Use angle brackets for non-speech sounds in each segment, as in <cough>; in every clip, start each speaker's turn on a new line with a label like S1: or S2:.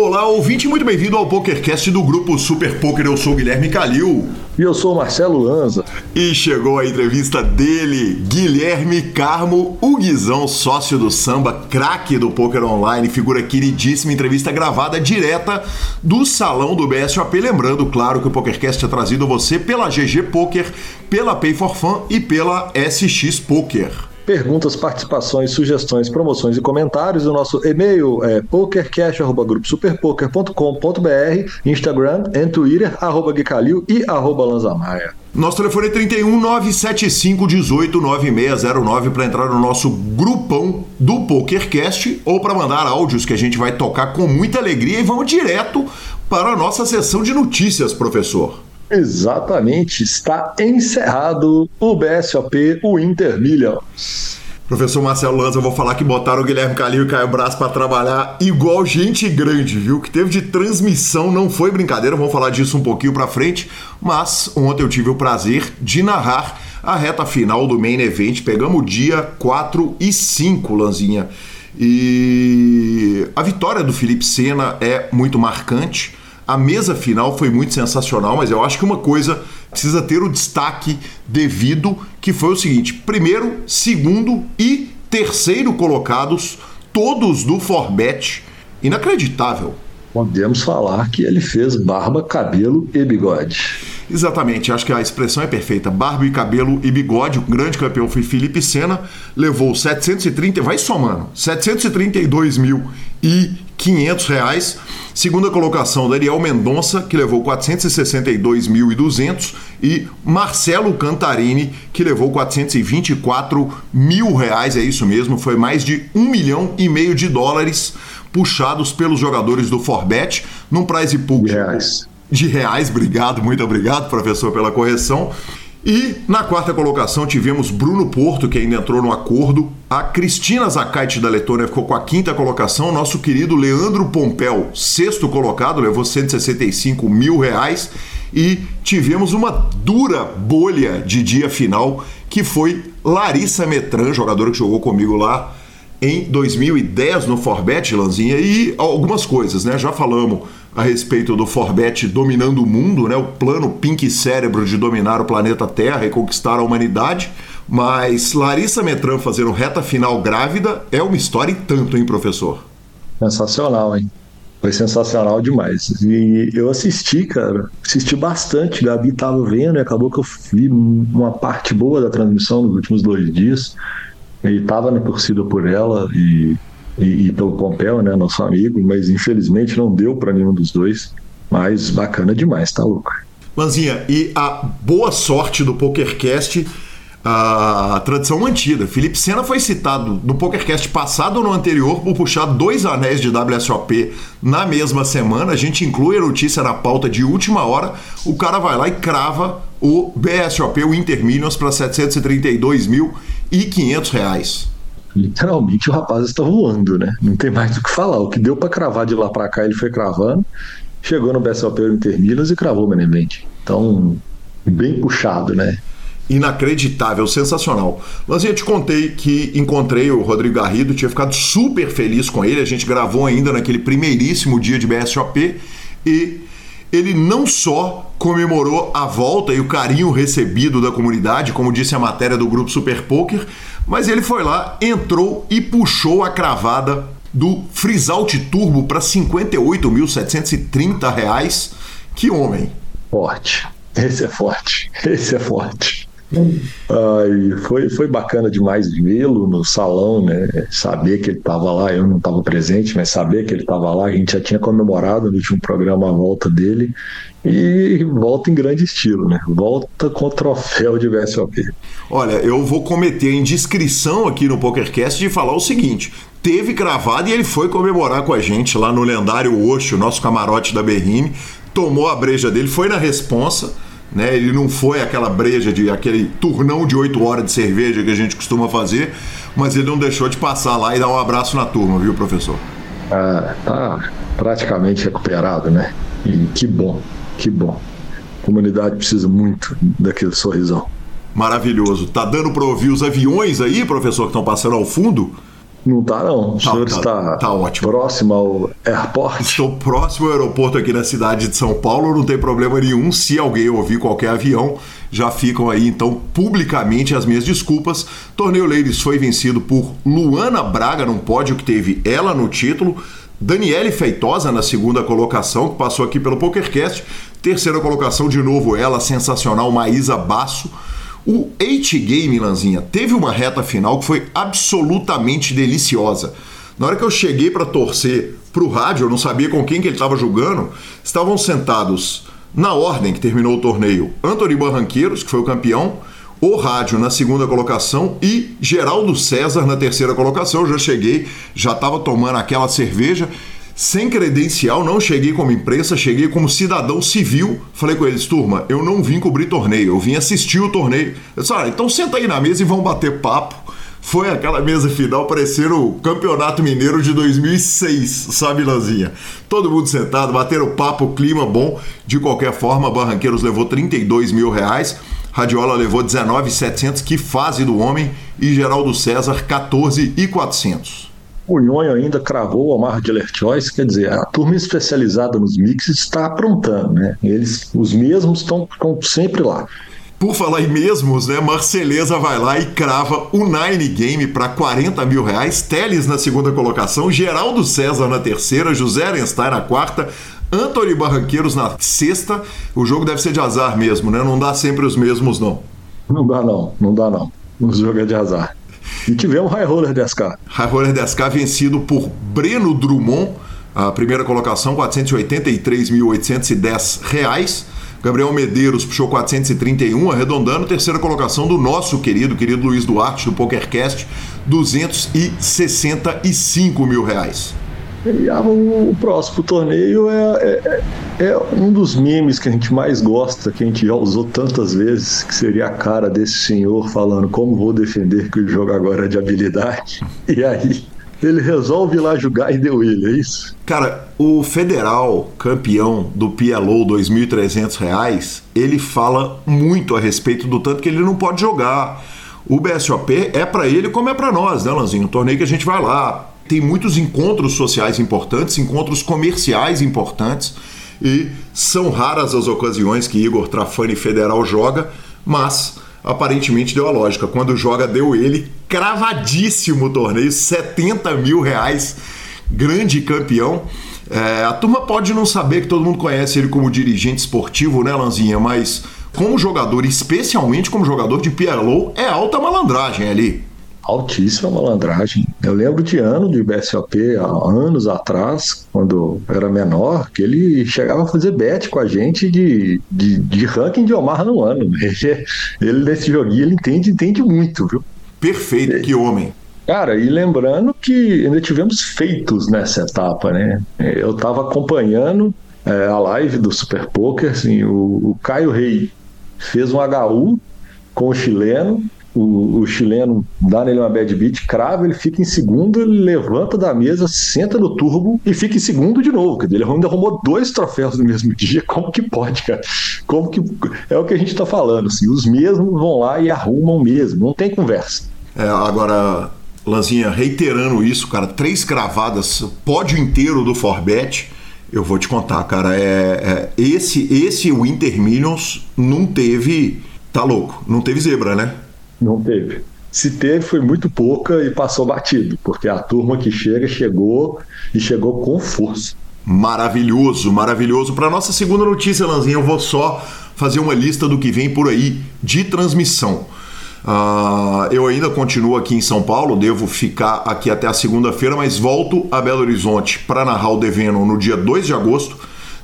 S1: Olá, ouvinte, muito bem-vindo ao PokerCast do grupo Super Poker. Eu sou o Guilherme Calil.
S2: E eu sou o Marcelo Lanza.
S1: E chegou a entrevista dele, Guilherme Carmo, o Guizão, sócio do samba, craque do poker online, figura queridíssima, entrevista gravada direta do salão do BSOP. Lembrando, claro, que o PokerCast é trazido a você pela GG Poker, pela Pay for Fun e pela SX Poker
S2: perguntas, participações, sugestões, promoções e comentários. O nosso e-mail é pokercash.gruposuperpoker.com.br, Instagram e Twitter, arroba Guicalil e arroba Lanzamaia.
S1: Nosso telefone é 31 975 18 9609 para entrar no nosso grupão do PokerCast ou para mandar áudios que a gente vai tocar com muita alegria e vamos direto para a nossa sessão de notícias, professor.
S2: Exatamente, está encerrado o BSOP, o Inter Millions.
S1: Professor Marcelo Lanza, eu vou falar que botaram o Guilherme Calil e Caio Braz para trabalhar igual gente grande, viu? Que teve de transmissão, não foi brincadeira, vamos falar disso um pouquinho para frente, mas ontem eu tive o prazer de narrar a reta final do Main Event. Pegamos o dia 4 e 5, Lanzinha. E a vitória do Felipe Sena é muito marcante. A mesa final foi muito sensacional, mas eu acho que uma coisa precisa ter o destaque devido, que foi o seguinte: primeiro, segundo e terceiro colocados, todos do Forbet. Inacreditável.
S2: Podemos falar que ele fez barba, cabelo e bigode.
S1: Exatamente, acho que a expressão é perfeita. Barba e cabelo e bigode. O grande campeão foi Felipe Sena, levou 730, vai somando, 732 mil e 500 reais. Segunda colocação, Daniel Mendonça, que levou 462.200 e Marcelo Cantarini, que levou 424 mil reais, é isso mesmo, foi mais de um milhão e meio de dólares puxados pelos jogadores do Forbet num prize pool
S2: de reais.
S1: De reais, obrigado, muito obrigado, professor, pela correção. E na quarta colocação tivemos Bruno Porto, que ainda entrou no acordo. A Cristina Zakait da Letônia ficou com a quinta colocação. Nosso querido Leandro Pompel, sexto colocado, levou 165 mil reais. E tivemos uma dura bolha de dia final, que foi Larissa Metran, jogadora que jogou comigo lá em 2010 no Forbet, Lanzinha, e algumas coisas, né? Já falamos a respeito do Forbet dominando o mundo, né? O plano Pink Cérebro de dominar o planeta Terra e conquistar a humanidade. Mas Larissa Metran fazendo reta final grávida é uma história e tanto, hein, professor?
S2: Sensacional, hein? Foi sensacional demais. E eu assisti, cara, assisti bastante. Gabi tava vendo e acabou que eu vi uma parte boa da transmissão nos últimos dois dias. E tava na torcida por ela e e, e pelo Pompeu, né, nosso amigo, mas infelizmente não deu para nenhum dos dois. Mas bacana demais, tá louco.
S1: Manzinha, e a boa sorte do PokerCast, a tradição mantida. Felipe Sena foi citado no PokerCast passado ou no anterior por puxar dois anéis de WSOP na mesma semana. A gente inclui a notícia na pauta de última hora. O cara vai lá e crava o BSOP, o Intermillions, para 732.500 reais
S2: literalmente o rapaz está voando, né? Não tem mais o que falar. O que deu para cravar de lá para cá, ele foi cravando. Chegou no BSOP Interminas e cravou o. Então, bem puxado, né?
S1: Inacreditável, sensacional. Eu te contei que encontrei o Rodrigo Garrido, tinha ficado super feliz com ele. A gente gravou ainda naquele primeiríssimo dia de BSOP e ele não só comemorou a volta e o carinho recebido da comunidade, como disse a matéria do grupo Super Poker, mas ele foi lá, entrou e puxou a cravada do Frisalt Turbo para 58.730 reais. Que homem!
S2: Forte. Esse é forte. Esse é forte. Ai, foi, foi bacana demais vê-lo no salão, né? Saber que ele estava lá, eu não estava presente, mas saber que ele estava lá, a gente já tinha comemorado no último programa a volta dele e volta em grande estilo, né? Volta com o troféu de VSOP.
S1: Olha, eu vou cometer a indiscrição aqui no PokerCast de falar o seguinte: teve gravado e ele foi comemorar com a gente lá no lendário Oxo, nosso camarote da Berrine, tomou a breja dele, foi na responsa né? Ele não foi aquela breja de aquele turnão de 8 horas de cerveja que a gente costuma fazer, mas ele não deixou de passar lá e dar um abraço na turma, viu, professor?
S2: Ah, tá praticamente recuperado, né? E que bom, que bom. A comunidade precisa muito daquele sorrisão.
S1: Maravilhoso. Tá dando para ouvir os aviões aí, professor, que estão passando ao fundo?
S2: Não tá, não. O
S1: tá,
S2: senhor
S1: tá,
S2: está
S1: tá ótimo.
S2: próximo ao airport?
S1: Estou próximo ao aeroporto aqui na cidade de São Paulo, não tem problema nenhum. Se alguém ouvir qualquer avião, já ficam aí então publicamente as minhas desculpas. Torneio Ladies foi vencido por Luana Braga num pódio que teve ela no título. Daniele Feitosa na segunda colocação, que passou aqui pelo PokerCast. Terceira colocação, de novo, ela, sensacional, Maísa Basso. O 8 Game, Lanzinha, teve uma reta final que foi absolutamente deliciosa. Na hora que eu cheguei para torcer pro rádio, eu não sabia com quem que ele estava jogando, estavam sentados na ordem que terminou o torneio, Antony Barranqueiros, que foi o campeão, o rádio na segunda colocação e Geraldo César na terceira colocação. Eu já cheguei, já estava tomando aquela cerveja sem credencial, não cheguei como imprensa, cheguei como cidadão civil. Falei com eles, turma, eu não vim cobrir torneio, eu vim assistir o torneio. Eu disse, ah, então senta aí na mesa e vamos bater papo. Foi aquela mesa final parecendo o Campeonato Mineiro de 2006, sabe, Lanzinha? Todo mundo sentado, bateram papo, clima bom. De qualquer forma, Barranqueiros levou 32 mil reais. Radiola levou 19,700, que fase do homem, e Geraldo César 14,400
S2: o Nhonho ainda cravou o Omar Dealer Choice, quer dizer, a turma especializada nos mixes está aprontando, né? Eles, os mesmos estão sempre lá.
S1: Por falar em mesmos, né? Marceleza vai lá e crava o Nine Game para 40 mil reais. Teles na segunda colocação, Geraldo César na terceira, José Arenstein na quarta, Anthony Barranqueiros na sexta. O jogo deve ser de azar mesmo, né? Não dá sempre os mesmos, não.
S2: Não dá, não. Não dá, não. O jogo é de azar. E tivemos High Roller 10K.
S1: High Roller 10K vencido por Breno Drummond, a primeira colocação, R$ 483.810. Gabriel Medeiros puxou 431, arredondando. Terceira colocação do nosso querido, querido Luiz Duarte, do PokerCast, 265 mil reais.
S2: E o próximo torneio é, é, é, um dos memes que a gente mais gosta, que a gente já usou tantas vezes, que seria a cara desse senhor falando como vou defender que o jogo agora é de habilidade. <laughs> E aí ele resolve ir lá jogar e deu ele, é isso?
S1: Cara, o federal campeão do PLO 2.300 reais, ele fala muito a respeito do tanto que ele não pode jogar. O BSOP é para ele como é para nós, né, Lanzinho? Um torneio que a gente vai lá, tem muitos encontros sociais importantes, encontros comerciais importantes e são raras as ocasiões que Igor Trafani Federal joga, mas aparentemente deu a lógica. Quando joga, deu ele cravadíssimo torneio, 70 mil reais, grande campeão. É, a turma pode não saber que todo mundo conhece ele como dirigente esportivo, né, Lanzinha? Mas como jogador, especialmente como jogador de PLO, é alta malandragem ali
S2: altíssima malandragem. Eu lembro de ano de BSOP, há anos atrás, quando era menor, que ele chegava a fazer bet com a gente de, de, de ranking de Omar no ano. Ele, <laughs> ele nesse joguinho, ele entende, entende muito, viu?
S1: Perfeito, é. que homem.
S2: Cara, e lembrando que ainda tivemos feitos nessa etapa, né? Eu estava acompanhando é, a live do Super Poker, assim, o, o Caio Rei fez um HU com o chileno, o, o, chileno dá nele uma bad beat, crava, ele fica em segundo, ele levanta da mesa, senta no turbo e fica em segundo de novo. Ele ainda arrumou dois troféus no mesmo <laughs> dia. Como que pode, cara? Como que. É o que a gente tá falando, assim, os mesmos vão lá e arrumam mesmo, não tem conversa.
S1: É, agora, Lanzinha, reiterando isso, cara, três cravadas, pódio inteiro do Forbet. Eu vou te contar, cara, é, é esse esse Winter Millions não teve, tá louco, não teve zebra, né?
S2: Não teve. Se teve, foi muito pouca e passou batido, porque a turma que chega, chegou e chegou com força.
S1: Maravilhoso, maravilhoso. Para nossa segunda notícia, Lanzinha, eu vou só fazer uma lista do que vem por aí de transmissão. Uh, eu ainda continuo aqui em São Paulo, devo ficar aqui até a segunda-feira, mas volto a Belo Horizonte para narrar o Deveno no dia 2 de agosto.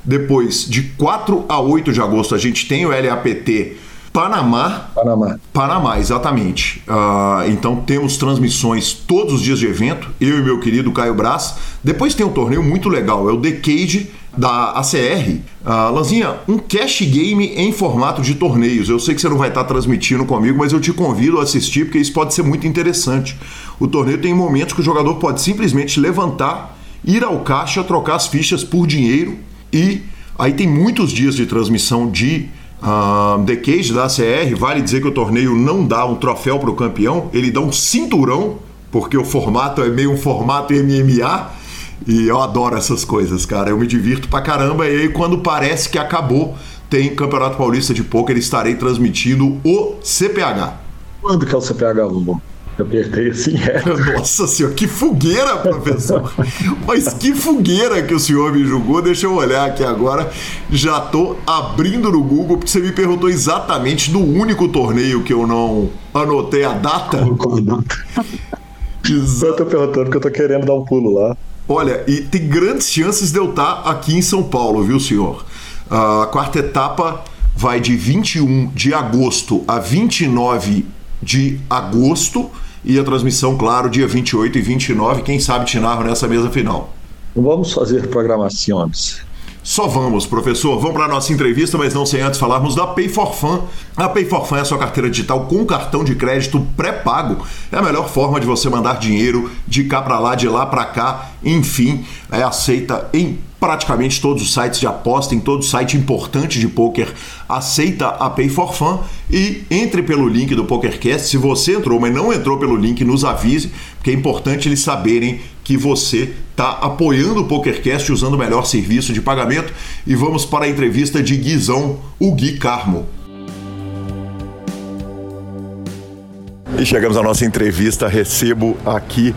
S1: Depois, de 4 a 8 de agosto, a gente tem o LAPT Panamá.
S2: Panamá.
S1: Panamá, exatamente. Uh, então temos transmissões todos os dias de evento, eu e meu querido Caio Braz. Depois tem um torneio muito legal, é o Decade da ACR. Uh, ah, Lanzinha, um cash game em formato de torneios. Eu sei que você não vai estar transmitindo comigo, mas eu te convido a assistir porque isso pode ser muito interessante. O torneio tem momentos que o jogador pode simplesmente levantar, ir ao caixa, trocar as fichas por dinheiro e aí tem muitos dias de transmissão de Uh, The Cage da ACR, vale dizer que o torneio não dá um troféu para o campeão, ele dá um cinturão porque o formato é meio um formato MMA. E eu adoro essas coisas, cara. Eu me divirto pra caramba. E aí, quando parece que acabou, tem Campeonato Paulista de Pôquer, estarei transmitindo o CPH.
S2: Quando que é o CPH, Lulu? Eu apertei assim, é.
S1: Nossa senhora, que fogueira, professor! Mas que fogueira que o senhor me julgou. Deixa eu olhar aqui agora. Já tô abrindo no Google, porque você me perguntou exatamente do único torneio que eu não anotei a data.
S2: Data. Só tô perguntando que eu tô querendo dar um pulo lá.
S1: Olha, e tem grandes chances de eu estar aqui em São Paulo, viu, senhor? A quarta etapa vai de 21 de agosto a 29 de agosto e a transmissão, claro, dia 28 e 29. Quem sabe te narro nessa mesa final.
S2: Vamos fazer programações.
S1: Só vamos, professor. Vamos para a nossa entrevista, mas não sem antes falarmos da Pay for Fun. A Pay for Fun é a sua carteira digital com cartão de crédito pré-pago. É a melhor forma de você mandar dinheiro de cá para lá, de lá para cá, enfim, é aceita em praticamente todos os sites de aposta, em todo site importante de poker, aceita a Pay for Fun e entre pelo link do PokerCast. Se você entrou, mas não entrou pelo link, nos avise, porque é importante eles saberem que você está apoiando o PokerCast usando o melhor serviço de pagamento. E vamos para a entrevista de Guizão, o Gui Carmo. E chegamos à nossa entrevista. Recebo aqui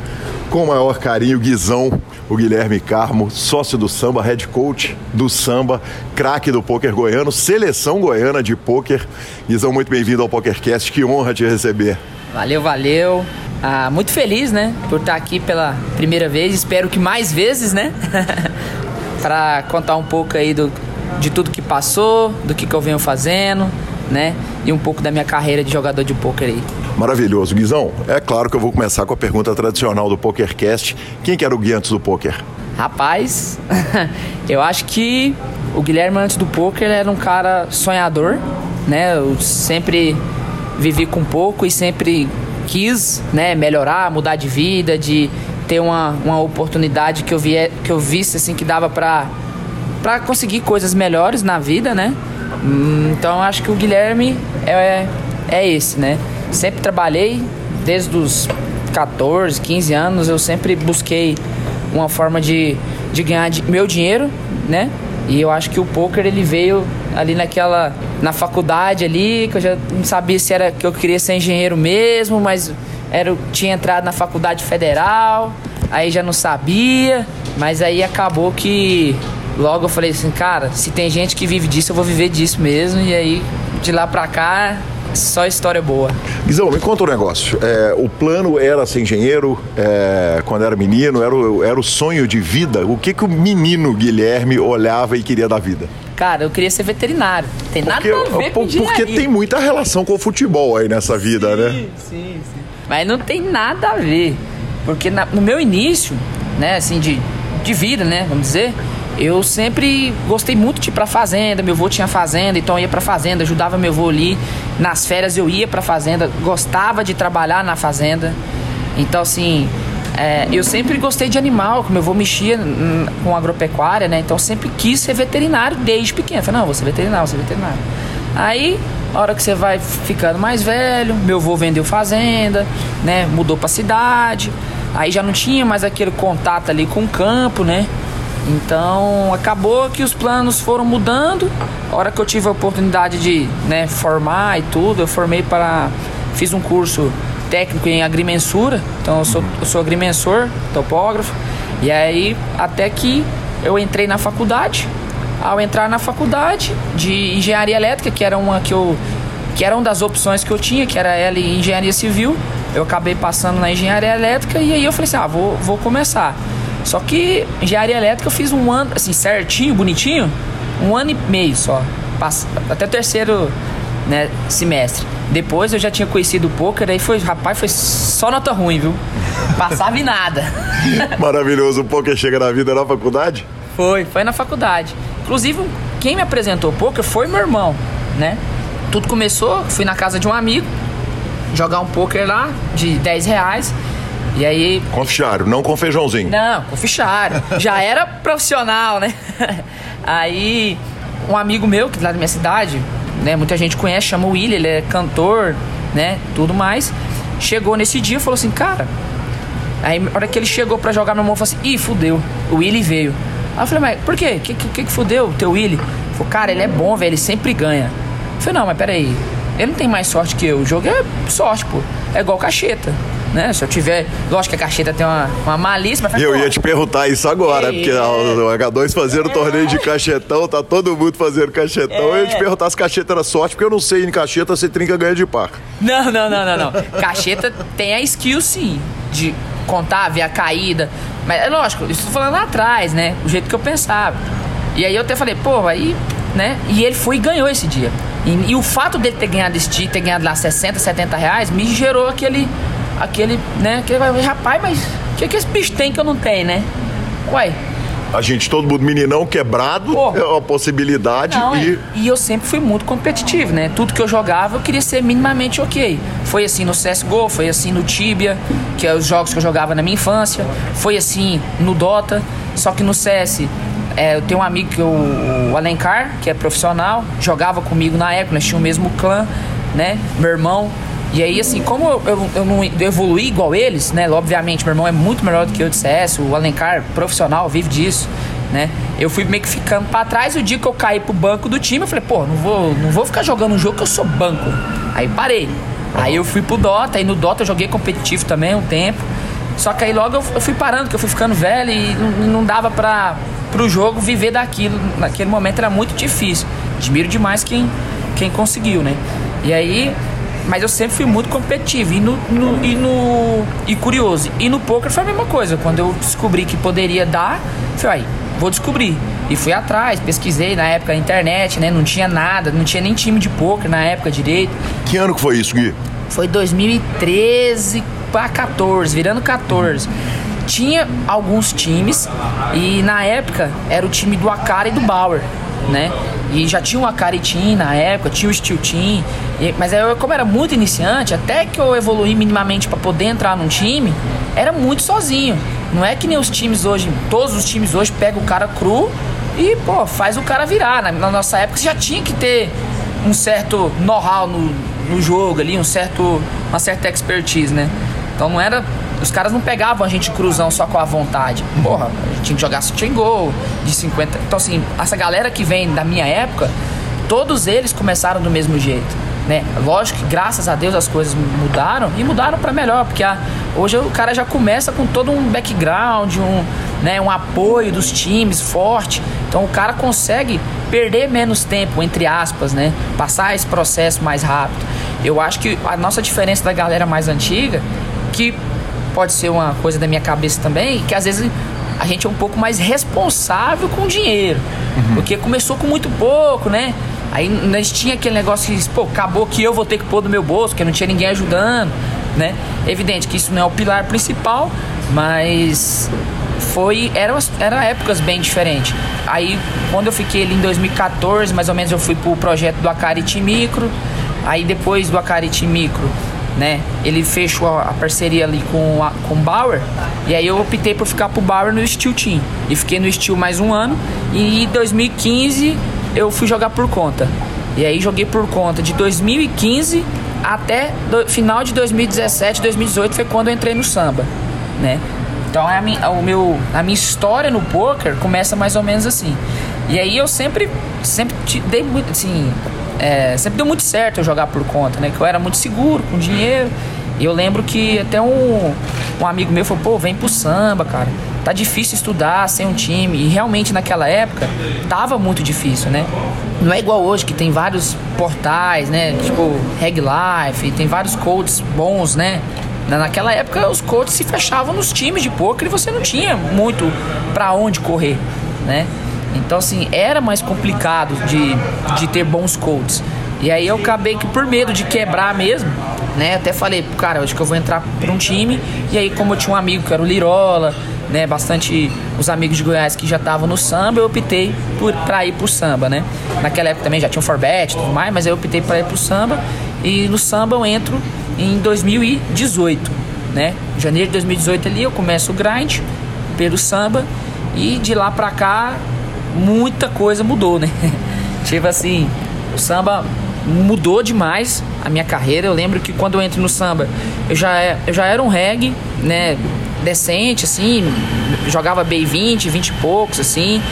S1: com o maior carinho Guizão, o Guilherme Carmo, sócio do samba, head coach do samba, craque do poker goiano, seleção goiana de poker. Guizão, muito bem-vindo ao PokerCast. Que honra te receber.
S3: Valeu, valeu. Ah, muito feliz, né, por estar aqui pela primeira vez. Espero que mais vezes, né, <laughs> para contar um pouco aí do, de tudo que passou, do que, que eu venho fazendo, né, e um pouco da minha carreira de jogador de poker aí.
S1: Maravilhoso. Guizão, é claro que eu vou começar com a pergunta tradicional do PokerCast. Quem que era o Gui antes do poker?
S3: Rapaz, <laughs> eu acho que o Guilherme antes do poker era um cara sonhador, né? Eu sempre vivi com pouco e sempre quis, né, melhorar, mudar de vida, de ter uma, uma oportunidade que eu vi que eu visse assim que dava para para conseguir coisas melhores na vida, né? Hum, Então acho que o Guilherme é é esse, né? Sempre trabalhei desde os 14, 15 anos, eu sempre busquei uma forma de, de ganhar meu dinheiro, né? E eu acho que o poker ele veio ali naquela na faculdade ali, que eu já não sabia se era que eu queria ser engenheiro mesmo, mas era tinha entrado na faculdade federal, aí já não sabia, mas aí acabou que logo eu falei assim, cara, se tem gente que vive disso, eu vou viver disso mesmo, e aí de lá pra cá só história boa.
S1: Guizão, me conta um negócio. É, o plano era ser engenheiro é, quando era menino, era o, era o sonho de vida. O que, que o menino Guilherme olhava e queria da vida?
S3: Cara, eu queria ser veterinário. Tem nada a ver com
S1: por- porque tem muita relação com o futebol aí nessa vida, né?
S3: Sim, sim, sim. Mas não tem nada a ver. Porque na- no meu início, né, assim, de, de vida, né, vamos dizer, eu sempre gostei muito de ir pra fazenda. Meu avô tinha fazenda, então eu ia pra fazenda, ajudava meu avô ali. Nas férias eu ia pra fazenda, gostava de trabalhar na fazenda. Então, assim, é, eu sempre gostei de animal, como meu avô mexia com agropecuária, né? Então sempre quis ser veterinário desde pequeno. Falei, não, vou ser veterinário, vou ser veterinário. Aí, a hora que você vai ficando mais velho, meu avô vendeu fazenda, né? Mudou pra cidade. Aí já não tinha mais aquele contato ali com o campo, né? Então acabou que os planos foram mudando. A hora que eu tive a oportunidade de né, formar e tudo, eu formei para. Fiz um curso técnico em agrimensura, então eu sou, eu sou agrimensor, topógrafo. E aí até que eu entrei na faculdade. Ao entrar na faculdade de engenharia elétrica, que era uma que eu que era uma das opções que eu tinha, que era ela em engenharia civil, eu acabei passando na engenharia elétrica e aí eu falei assim, ah, vou, vou começar. Só que engenharia elétrica eu fiz um ano, assim, certinho, bonitinho, um ano e meio só. Até o terceiro né, semestre. Depois eu já tinha conhecido o poker, aí foi, rapaz, foi só nota ruim, viu? Passava em nada. <laughs>
S1: Maravilhoso. O poker chega na vida na faculdade?
S3: Foi, foi na faculdade. Inclusive, quem me apresentou o poker foi meu irmão, né? Tudo começou, fui na casa de um amigo, jogar um poker lá de 10 reais. E aí.
S1: Com fichário, não com feijãozinho.
S3: Não, com fichário. Já era profissional, né? <laughs> Aí, um amigo meu, que lá da minha cidade, né? Muita gente conhece, chama o William, ele é cantor, né? Tudo mais. Chegou nesse dia e falou assim, cara, Aí, na hora que ele chegou pra jogar no mão, falei assim: ih, fudeu, o Willy veio. Aí eu falei, mas por quê? Que que, que fudeu o teu Willy? Ele falou, cara, ele é bom, velho, ele sempre ganha. Eu falei, não, mas peraí, ele não tem mais sorte que eu. O jogo é sorte, pô. É igual cacheta. Né? Se eu tiver. Lógico que a cacheta tem uma, uma malícia, mas
S1: Eu ia te perguntar isso agora,
S3: É.
S1: porque o H2 fazendo torneio de cachetão, tá todo mundo fazendo cachetão. Eu ia te
S3: É.
S1: perguntar se cacheta era sorte, porque eu não sei em cacheta se trinca ganha de par.
S3: Não, não, não, não, não. Cacheta tem a skill sim, de contar, ver a caída. Mas é lógico, isso tô falando lá atrás, né? O jeito que eu pensava. E aí eu até falei, pô, aí, né? E ele foi e ganhou esse dia. E, e o fato dele ter ganhado esse dia, ter ganhado lá 60, 70 reais, me gerou aquele. Aquele, né? Aquele, rapaz, mas o que, que esse bicho tem que eu não tenho, né? Uai,
S1: A gente, todo mundo meninão quebrado,
S3: Pô.
S1: é uma possibilidade
S3: Não,
S1: e.
S3: é. E eu sempre fui muito competitivo, né? Tudo que eu jogava eu queria ser minimamente ok. Foi assim no CSGO, foi assim no Tibia, que é os jogos que eu jogava na minha infância. Foi assim no Dota. Só que no CS, é, eu tenho um amigo que eu, o Alencar, que é profissional, jogava comigo na época, nós tínhamos o mesmo clã, né? Meu irmão. E aí, assim, como eu, eu, não evoluí igual eles, né? Obviamente, meu irmão é muito melhor do que eu de CS, o Alencar, profissional, vive disso né? Eu fui meio que ficando pra trás. O dia que eu caí pro banco do time, eu falei, pô, não vou, não vou ficar jogando um jogo que eu sou banco. Aí parei. Aí eu fui pro Dota, aí no Dota eu joguei competitivo também um tempo. Só que aí logo eu, fui parando, porque eu fui ficando velho e não dava pra, pro jogo viver daquilo. Naquele momento era muito difícil. Admiro demais quem, quem conseguiu, né? E aí mas eu sempre fui muito competitivo e, no, no- e, no, e curioso. E no poker foi a mesma coisa. Quando eu descobri que poderia dar, falei, "Ai, vou descobrir. E fui atrás, pesquisei na época na internet, né? Não tinha nada, não tinha nem time de poker na época direito.
S1: Que ano que foi isso, Gui?
S3: Foi 2013 para 14, virando 14. Tinha alguns times e na época era o time do Akari e do Bauer, né? E já tinha Akari Team na época, tinha o Steel Team. e- mas eu, como era muito iniciante, até que eu evoluí minimamente para poder entrar num time, era muito sozinho. Não é que nem os times hoje, todos os times hoje pegam o cara cru e, pô, faz o cara virar. Na, na nossa época você já tinha que ter um certo know-how no, no jogo ali, um certo, uma certa expertise, né? Então não era. Os caras não pegavam a gente cruzão só com a vontade. Porra, a gente tinha que jogar and Goal de 50. Então, assim, essa galera que vem da minha época, todos eles começaram do mesmo jeito. Né? Lógico que graças a Deus as coisas mudaram e mudaram para melhor, porque a- hoje o cara já começa com todo um background, um, né, um apoio dos times forte. Então o cara consegue perder menos tempo, entre aspas, né? Passar esse processo mais rápido. Eu acho que a nossa diferença da galera mais antiga, que pode ser uma coisa da minha cabeça também, que às vezes a gente é um pouco mais responsável com o dinheiro. Porque começou com muito pouco, né? Aí nós tinha aquele negócio que, pô, acabou que eu vou ter que pôr do meu bolso, porque não tinha ninguém ajudando, né? Evidente que isso não é o pilar principal, mas foi era, era épocas bem diferentes. Aí quando eu fiquei ali em 2014, mais ou menos eu fui pro projeto do Acarity Micro. Aí depois do Acarity Micro, né? Ele fechou a, parceria ali com a, com o Bauer. E aí eu optei por ficar pro Bauer no Steel Team. E fiquei no Steel mais um ano. E em 2015 eu fui jogar por conta. E aí joguei por conta de 2015 até do, final de 2017, 2018 foi quando eu entrei no samba, né? Então a minha, o meu, a minha história no poker começa mais ou menos assim. E aí eu sempre, sempre dei muito, assim, é, sempre deu muito certo eu jogar por conta, né? Que eu era muito seguro com dinheiro. E eu lembro que até um, um amigo meu falou, pô, vem pro samba, cara. Tá difícil estudar sem um time. E realmente naquela época tava muito difícil, né? Não é igual hoje que tem vários portais, né? Tipo, Reg Life, tem vários codes bons, né? Na- Naquela época os coaches se fechavam nos times de poker e você não tinha muito pra onde correr, né? Então assim, era mais complicado de, de ter bons coaches. E aí eu acabei que por medo de quebrar mesmo, né? Até falei, cara, acho que eu vou entrar pra um time. E aí como eu tinha um amigo que era o Lirola, né? Bastante os amigos de Goiás que já estavam no samba, eu optei por, pra ir pro samba, né? Naquela época também já tinha o Forbet e tudo mais, mas eu optei pra ir pro samba. E no samba eu entro em 2018, né? Janeiro de 2018 ali eu começo o grind pelo samba e de lá pra cá muita coisa mudou, né? <laughs> tipo assim, o samba mudou demais a minha carreira. Eu lembro que quando eu entro no samba, eu já, é- eu já era um reggae, né? decente, assim, jogava bem 20, 20 e poucos, assim,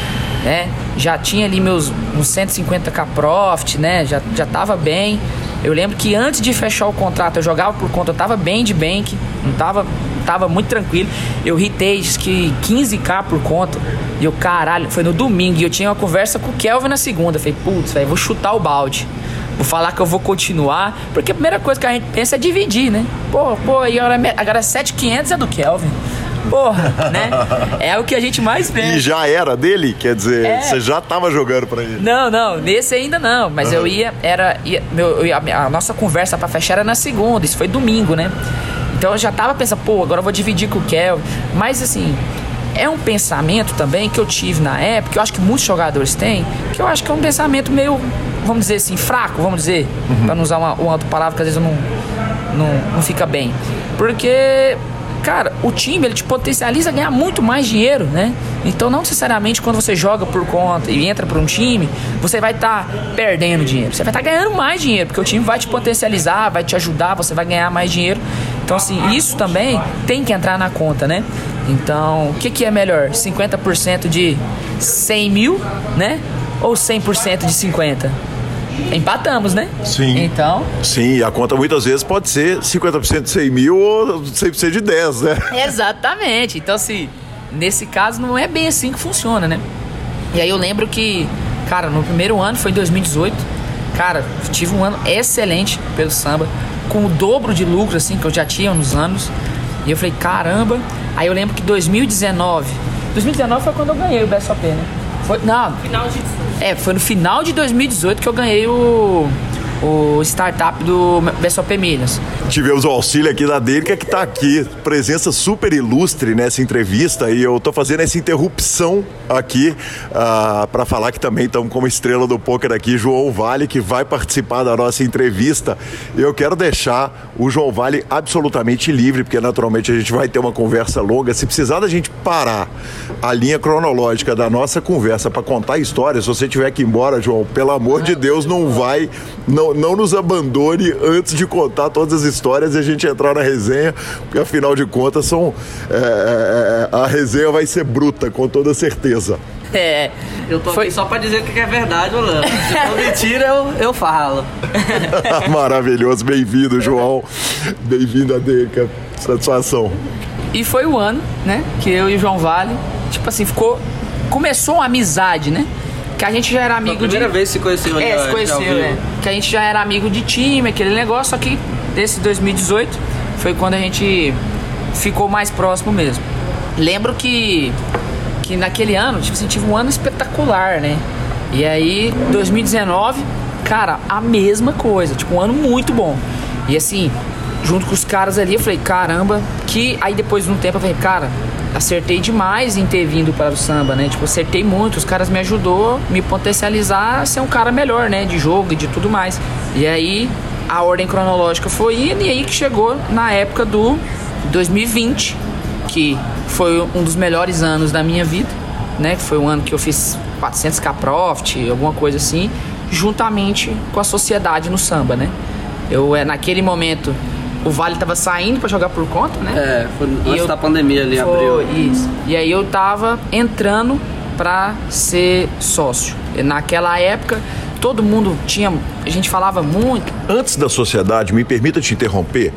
S3: né? Já tinha ali meus uns 150k profit, né? Já, já tava bem. Eu lembro que antes de fechar o contrato, eu jogava por conta, eu tava bem de bank, não tava, tava muito tranquilo. Eu hitei que 15k por conta. E eu, caralho, foi no domingo. E eu tinha uma conversa com o Kelvin na segunda. Eu falei, putz, velho, vou chutar o balde. Vou falar que eu vou continuar. Porque a primeira coisa que a gente pensa é dividir, né? Pô, pô, e agora, agora 7,500 é do Kelvin. Porra, né? É o que a gente mais vê.
S1: E já era dele? Quer dizer, é. você já tava jogando pra ele?
S3: Não, não, nesse ainda não. Mas uhum. eu ia, era. Ia, meu, a, a, nossa conversa pra fechar era na segunda, isso foi domingo, né? Então eu já tava pensando, pô, agora eu vou dividir com o Kel. Mas assim, é um pensamento também que eu tive na época, que eu acho que muitos jogadores têm, que eu acho que é um pensamento meio, vamos dizer assim, fraco, vamos dizer, uhum. para não usar uma, uma outra palavra que às vezes não, não, não fica bem. Porque cara, o time ele te potencializa a ganhar muito mais dinheiro, né? Então não necessariamente quando você joga por conta e entra para um time, você vai estar tá perdendo dinheiro. Você vai estar tá ganhando mais dinheiro, porque o time vai te potencializar, vai te ajudar, você vai ganhar mais dinheiro. Então assim, isso também tem que entrar na conta, né? Então, o que, que é melhor? 50% de 100 mil, né? Ou 100% de 50? empatamos, né?
S1: Sim.
S3: Então.
S1: Sim, a conta muitas vezes pode ser 50% de 100 mil ou 100% de 10, né?
S3: Exatamente. Então, assim, nesse caso não é bem assim que funciona, né? E aí eu lembro que, cara, no primeiro ano foi em 2018. Cara, tive um ano excelente pelo samba, com o dobro de lucro, assim, que eu já tinha nos anos. E eu falei, caramba. Aí eu lembro que 2019. 2019 foi quando eu ganhei o BSOP, né? Foi, não. Final de É, foi no final de 2018 que eu ganhei o o startup do BSOP Minas.
S1: Tivemos o auxílio aqui da Dênica que está aqui, presença super ilustre nessa entrevista e eu estou fazendo essa interrupção aqui uh, ah, para falar que também estamos como estrela do poker aqui, João Vale, que vai participar da nossa entrevista. Eu quero deixar o João Vale absolutamente livre, porque naturalmente a gente vai ter uma conversa longa. Se precisar da gente parar a linha cronológica da nossa conversa para contar histórias, se você tiver que ir embora, João, pelo amor de Deus, não vai, não não, não nos abandone antes de contar todas as histórias e a gente entrar na resenha, porque afinal de contas são, é, é, é a resenha vai ser bruta, com toda certeza.
S3: É.
S4: Eu tô Foi... aqui só pra dizer o que é verdade não. Se for <laughs> mentira, eu, eu falo. <laughs>
S1: Maravilhoso, bem-vindo, João. Bem-vindo a Deca. Satisfação.
S3: E foi o ano, né, que eu e o João Vale, tipo assim, ficou. Começou uma amizade, né? Que a gente já era amigo
S4: Foi a primeira
S3: de.
S4: vez se conheceu,
S3: É, se conheceu, né? Que a gente já era amigo de time, aquele negócio, só que desse 2018 foi quando a gente ficou mais próximo mesmo. Lembro que, que naquele ano, tipo assim, tive um ano espetacular, né? E aí, 2019, cara, a mesma coisa, tipo, um ano muito bom. E assim, junto com os caras ali, eu falei, caramba, que. Aí depois de um tempo eu falei, cara, acertei demais em ter vindo para o samba, né? Tipo, acertei muito, os caras me ajudou me potencializar a ser um cara melhor, né? De jogo e de tudo mais. E aí a ordem cronológica foi indo e aí que chegou na época do 2020, que foi um dos melhores anos da minha vida, né? Foi um ano que eu fiz 400k profit, alguma coisa assim, juntamente com a sociedade no samba, né? Eu, é, naquele momento, o Vale tava saindo para jogar por conta, né?
S4: É, foi antes eu, da pandemia ali, foi,
S3: abril. Isso. E aí eu tava entrando para ser sócio. E naquela época, todo mundo tinha. A gente falava muito.
S1: Antes da sociedade, me permita te interromper.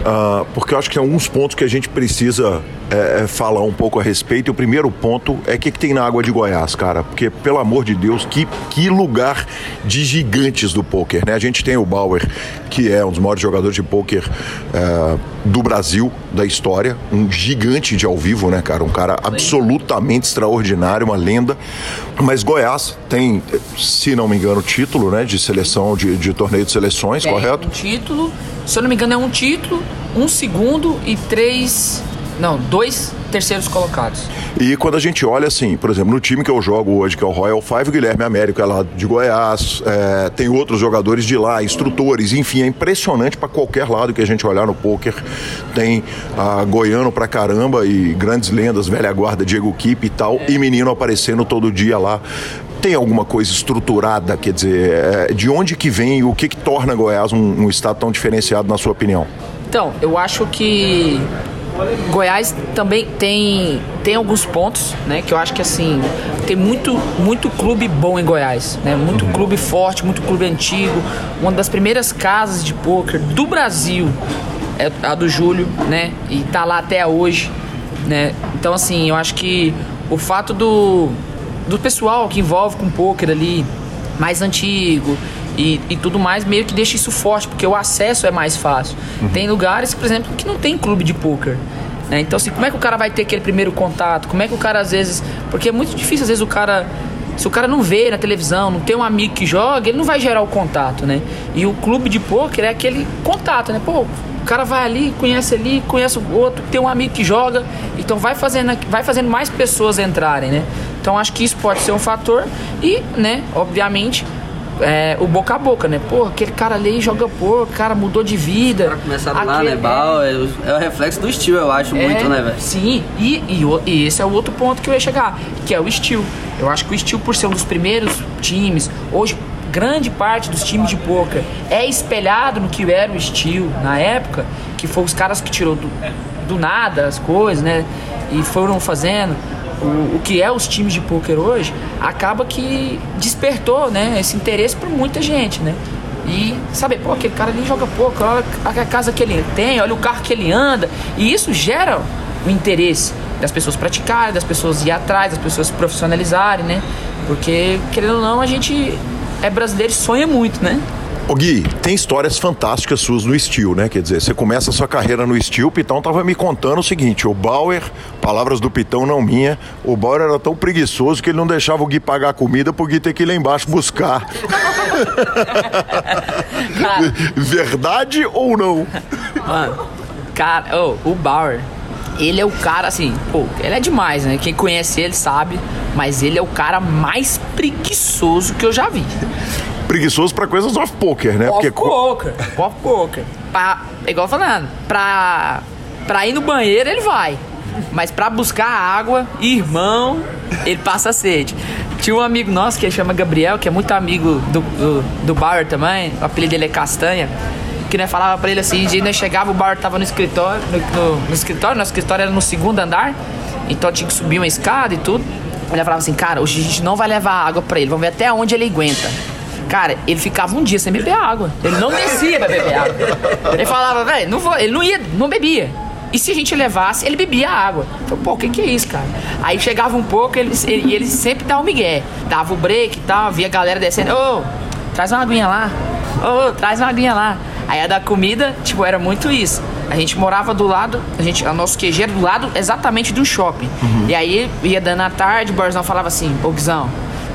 S1: Uh, porque eu acho que tem alguns pontos que a gente precisa é, é, falar um pouco a respeito. E o primeiro ponto é o que, que tem na água de Goiás, cara. Porque, pelo amor de Deus, que, que lugar de gigantes do poker, né? A gente tem o Bauer, que é um dos maiores jogadores de poker é, do Brasil, da história. Um gigante de ao vivo, né, cara? Um cara absolutamente extraordinário, uma lenda. Mas Goiás tem, se não me engano, título, né? De seleção, de, de torneio de seleções,
S3: tem
S1: correto?
S3: Um título se eu não me engano, é um título, um segundo e três. Não, dois terceiros colocados.
S1: E quando a gente olha assim, por exemplo, no time que eu jogo hoje, que é o Royal Five, o Guilherme Américo é lá de Goiás, é, tem outros jogadores de lá, instrutores, enfim, é impressionante para qualquer lado que a gente olhar no poker. Tem a Goiano pra caramba e grandes lendas, velha guarda, Diego Kipp e tal, é. e menino aparecendo todo dia lá tem alguma coisa estruturada, quer dizer, é, de onde que vem e o que, que torna Goiás um, um estado tão diferenciado, na sua opinião?
S3: Então, eu acho que Goiás também tem, tem alguns pontos, né? Que eu acho que assim, tem muito, muito clube bom em Goiás, né? Muito clube forte, muito clube antigo. Uma das primeiras casas de pôquer do Brasil é a do Júlio, né? E tá lá até hoje, né? Então assim, eu acho que o fato do, do pessoal que envolve com pôquer ali, mais antigo, e, e, tudo mais, meio que deixa isso forte, porque o acesso é mais fácil. Uhum. Tem lugares, por exemplo, que não tem clube de poker. Né? Então, assim, como é que o cara vai ter aquele primeiro contato? Como é que o cara, às vezes. Porque é muito difícil, às vezes, o cara. Se o cara não vê na televisão, não tem um amigo que joga, ele não vai gerar o contato, né? E o clube de poker é aquele contato, né? Pô, o cara vai ali, conhece ali, conhece o outro, tem um amigo que joga, então vai fazendo, vai fazendo mais pessoas entrarem, né? Então acho que isso pode ser um fator e, né, obviamente, é, o boca a boca, né? Pô, aquele cara ali joga por, cara mudou de vida. Pra
S4: começar aquele, lá, né? Bal, é, é, o reflexo do estilo, eu acho, é, muito, né, velho?
S3: Sim, e, e, e, esse é o outro ponto que eu ia chegar, que é o estilo. Eu acho que o estilo, por ser um dos primeiros times, hoje grande parte dos times de poker é espelhado no que era o estilo na época, que foi os caras que tirou do, do nada as coisas, né? E foram fazendo o, o que é os times de pôquer hoje, acaba que despertou né, esse interesse por muita gente, né? E saber, pô, aquele cara ali joga pouco, olha a casa que ele tem, olha o carro que ele anda. E isso gera o interesse das pessoas praticarem, das pessoas ir atrás, das pessoas se profissionalizarem, né? Porque, querendo ou não, a gente é brasileiro e sonha muito, né?
S1: Ô Gui, tem histórias fantásticas suas no Steel, né? Quer dizer, você começa a sua carreira no Steel, o Pitão tava me contando o seguinte, o Bauer, palavras do Pitão não minha, o Bauer era tão preguiçoso que ele não deixava o Gui pagar a comida pro Gui ter que ir lá embaixo buscar. <laughs> <laughs> Verdade ou não?
S3: Mano, cara, oh, o Bauer, ele é o cara assim, pô, ele é demais, né? Quem conhece ele sabe, mas ele é o cara mais preguiçoso que eu já vi
S1: preguiçoso pra coisas off poker, né?
S3: Off Porque... poker, off poker. Pra, igual falando, pra, pra ir no banheiro ele vai. Mas pra buscar água, irmão, ele passa sede. Tinha um amigo nosso que chama Gabriel, que é muito amigo do, do, do Bauer também, o apelido dele é Castanha. Que né, falava pra ele assim, de nós chegava, o Bauer tava no escritório, no, no, no escritório, nosso escritório era no segundo andar, então tinha que subir uma escada e tudo. Ele falava assim, cara, hoje a gente não vai levar água pra ele, vamos ver até onde ele aguenta. Cara, ele ficava um dia sem beber água. Ele não descia pra beber água. Ele falava, velho, não vou. Ele não ia, não bebia. E se a gente levasse, ele bebia água. Eu pô, o que, que é isso, cara? Aí chegava um pouco, ele, ele, ele sempre dava o um migué. Dava o break e tal, via a galera descendo. Ô, oh, traz uma aguinha lá. Ô, oh, traz uma aguinha lá. Aí a da comida, tipo, era muito isso. A gente morava do lado, a gente, o nosso era do lado exatamente do shopping. Uhum. E aí ia dando a tarde, o Borzão falava assim, ô Guizão,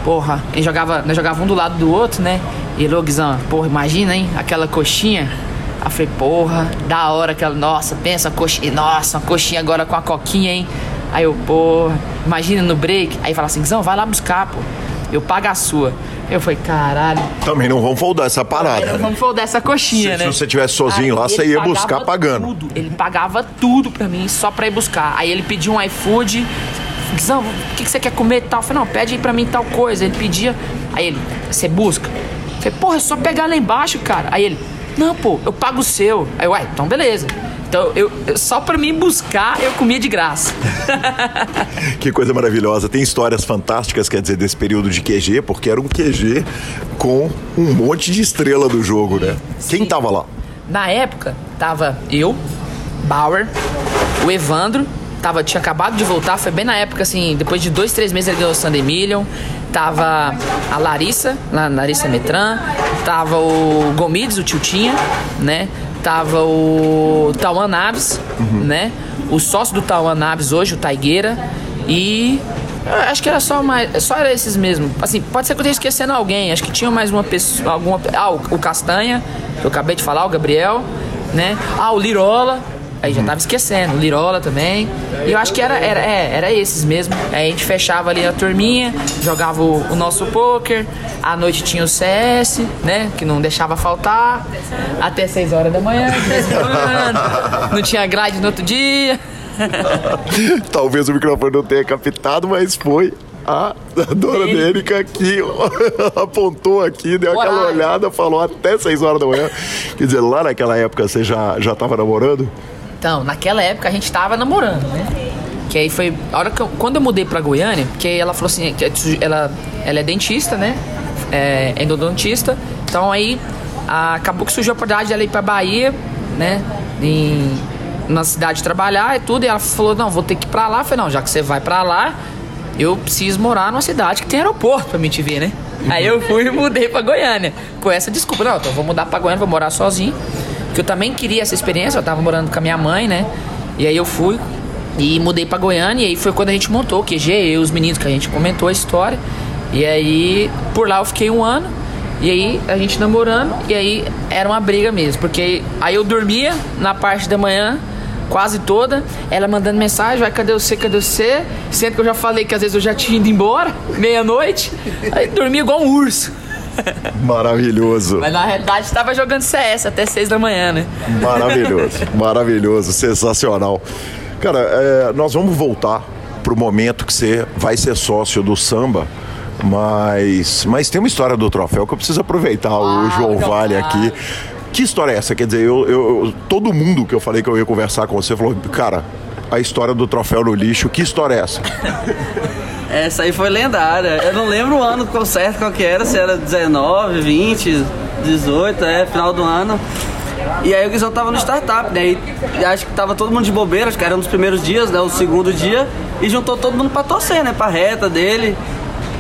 S3: Porra, gente jogava, nós jogava um do lado do outro, né? E Logzão, porra, imagina, hein? Aquela coxinha. Aí falei, porra, da hora aquela. Nossa, pensa, coxinha. Nossa, uma coxinha agora com a coquinha, hein? Aí eu, porra, imagina no break. Aí fala assim, Guizão, vai lá buscar, pô. Eu pago a sua. Eu falei, caralho.
S1: Também não vamos foldar essa parada.
S3: Não vamos foldar essa coxinha,
S1: se,
S3: né?
S1: Se você tivesse sozinho Aí, lá, você ia buscar pagando.
S3: Tudo. Ele pagava tudo pra mim só pra ir buscar. Aí ele pediu um iFood, Guizão, o que, que você quer comer e tal? Eu falei, não, pede aí pra mim tal coisa. Ele pedia. Aí ele, você busca? Eu falei, porra, é só pegar lá embaixo, cara. Aí ele, não, pô, eu pago o seu. Aí, uai, então beleza. Então, eu, eu, só pra mim buscar, eu comia de graça. <laughs>
S1: que coisa maravilhosa. Tem histórias fantásticas, quer dizer, desse período de QG, porque era um QG com um monte de estrela do jogo, né? Sim. Quem tava lá?
S3: Na época, tava eu, Bauer, o Evandro tava, tinha acabado de voltar, foi bem na época, assim, depois de dois, três meses ele ganhou o Sunday Million. Tava a Larissa, a Larissa Metran, tava o Gomides, o Tiltinha, né? Tava o Tauan Naves, uhum. né? O sócio do Tauan Naves hoje, o Taigueira. E acho que era só mais. Só era esses mesmo. Assim, pode ser que eu esteja esquecendo alguém. Acho que tinha mais uma pessoa. Alguma, ah, o, o Castanha, que eu acabei de falar, o Gabriel, né? Ah, o Lirola, Aí já tava esquecendo, Lirola também. E eu acho que era, era, é, era esses mesmo. Aí a gente fechava ali a turminha, jogava o, o nosso poker. À noite tinha o CS, né? Que não deixava faltar. Até 6 horas da manhã, não tinha grade no outro dia. <laughs>
S1: Talvez o microfone não tenha captado, mas foi a dona Nênica que <laughs> apontou aqui, deu aquela olhada, falou até 6 horas da manhã. Quer dizer, lá naquela época você já, já tava namorando?
S3: Então, naquela época a gente tava namorando, né? Que aí foi. A hora que eu, quando eu mudei pra Goiânia, porque ela falou assim, que ela, ela é dentista, né? É endodontista. Então aí a, acabou que surgiu a oportunidade dela ir pra Bahia, né? Em, na cidade trabalhar e tudo. E ela falou: Não, vou ter que ir pra lá. Eu falei: Não, já que você vai pra lá, eu preciso morar numa cidade que tem aeroporto pra mim te ver, né? Aí eu fui e mudei pra Goiânia. Com essa desculpa: Não, então vou mudar pra Goiânia, vou morar sozinho. Porque eu também queria essa experiência. Eu tava morando com a minha mãe, né? E aí eu fui e mudei pra Goiânia. E aí foi quando a gente montou o QG, eu, os meninos que a gente comentou a história. E aí por lá eu fiquei um ano. E aí a gente namorando, e aí era uma briga mesmo, porque aí eu dormia na parte da manhã, quase toda, ela mandando mensagem, vai, cadê você, cadê você? Sendo que eu já falei que às vezes eu já tinha ido embora, meia-noite, aí dormia igual um urso. <laughs>
S1: Maravilhoso.
S3: Mas na realidade estava jogando CS até seis da manhã, né?
S1: Maravilhoso, <laughs> maravilhoso, sensacional. Cara, é, nós vamos voltar pro momento que você vai ser sócio do samba. Mas, mas tem uma história do troféu que eu preciso aproveitar ah, o João Vale aqui. Que história é essa? Quer dizer, eu, eu, todo mundo que eu falei que eu ia conversar com você falou, cara, a história do troféu no lixo, que história é essa? <laughs>
S4: Essa aí foi lendária. Eu não lembro o ano certo qual que era, se era 19, 20, 18, é, final do ano. E aí o Guizão tava no startup, né? E acho que tava todo mundo de bobeira, acho que era um dos primeiros dias, né? O segundo dia. E juntou todo mundo pra torcer, né? Pra reta dele.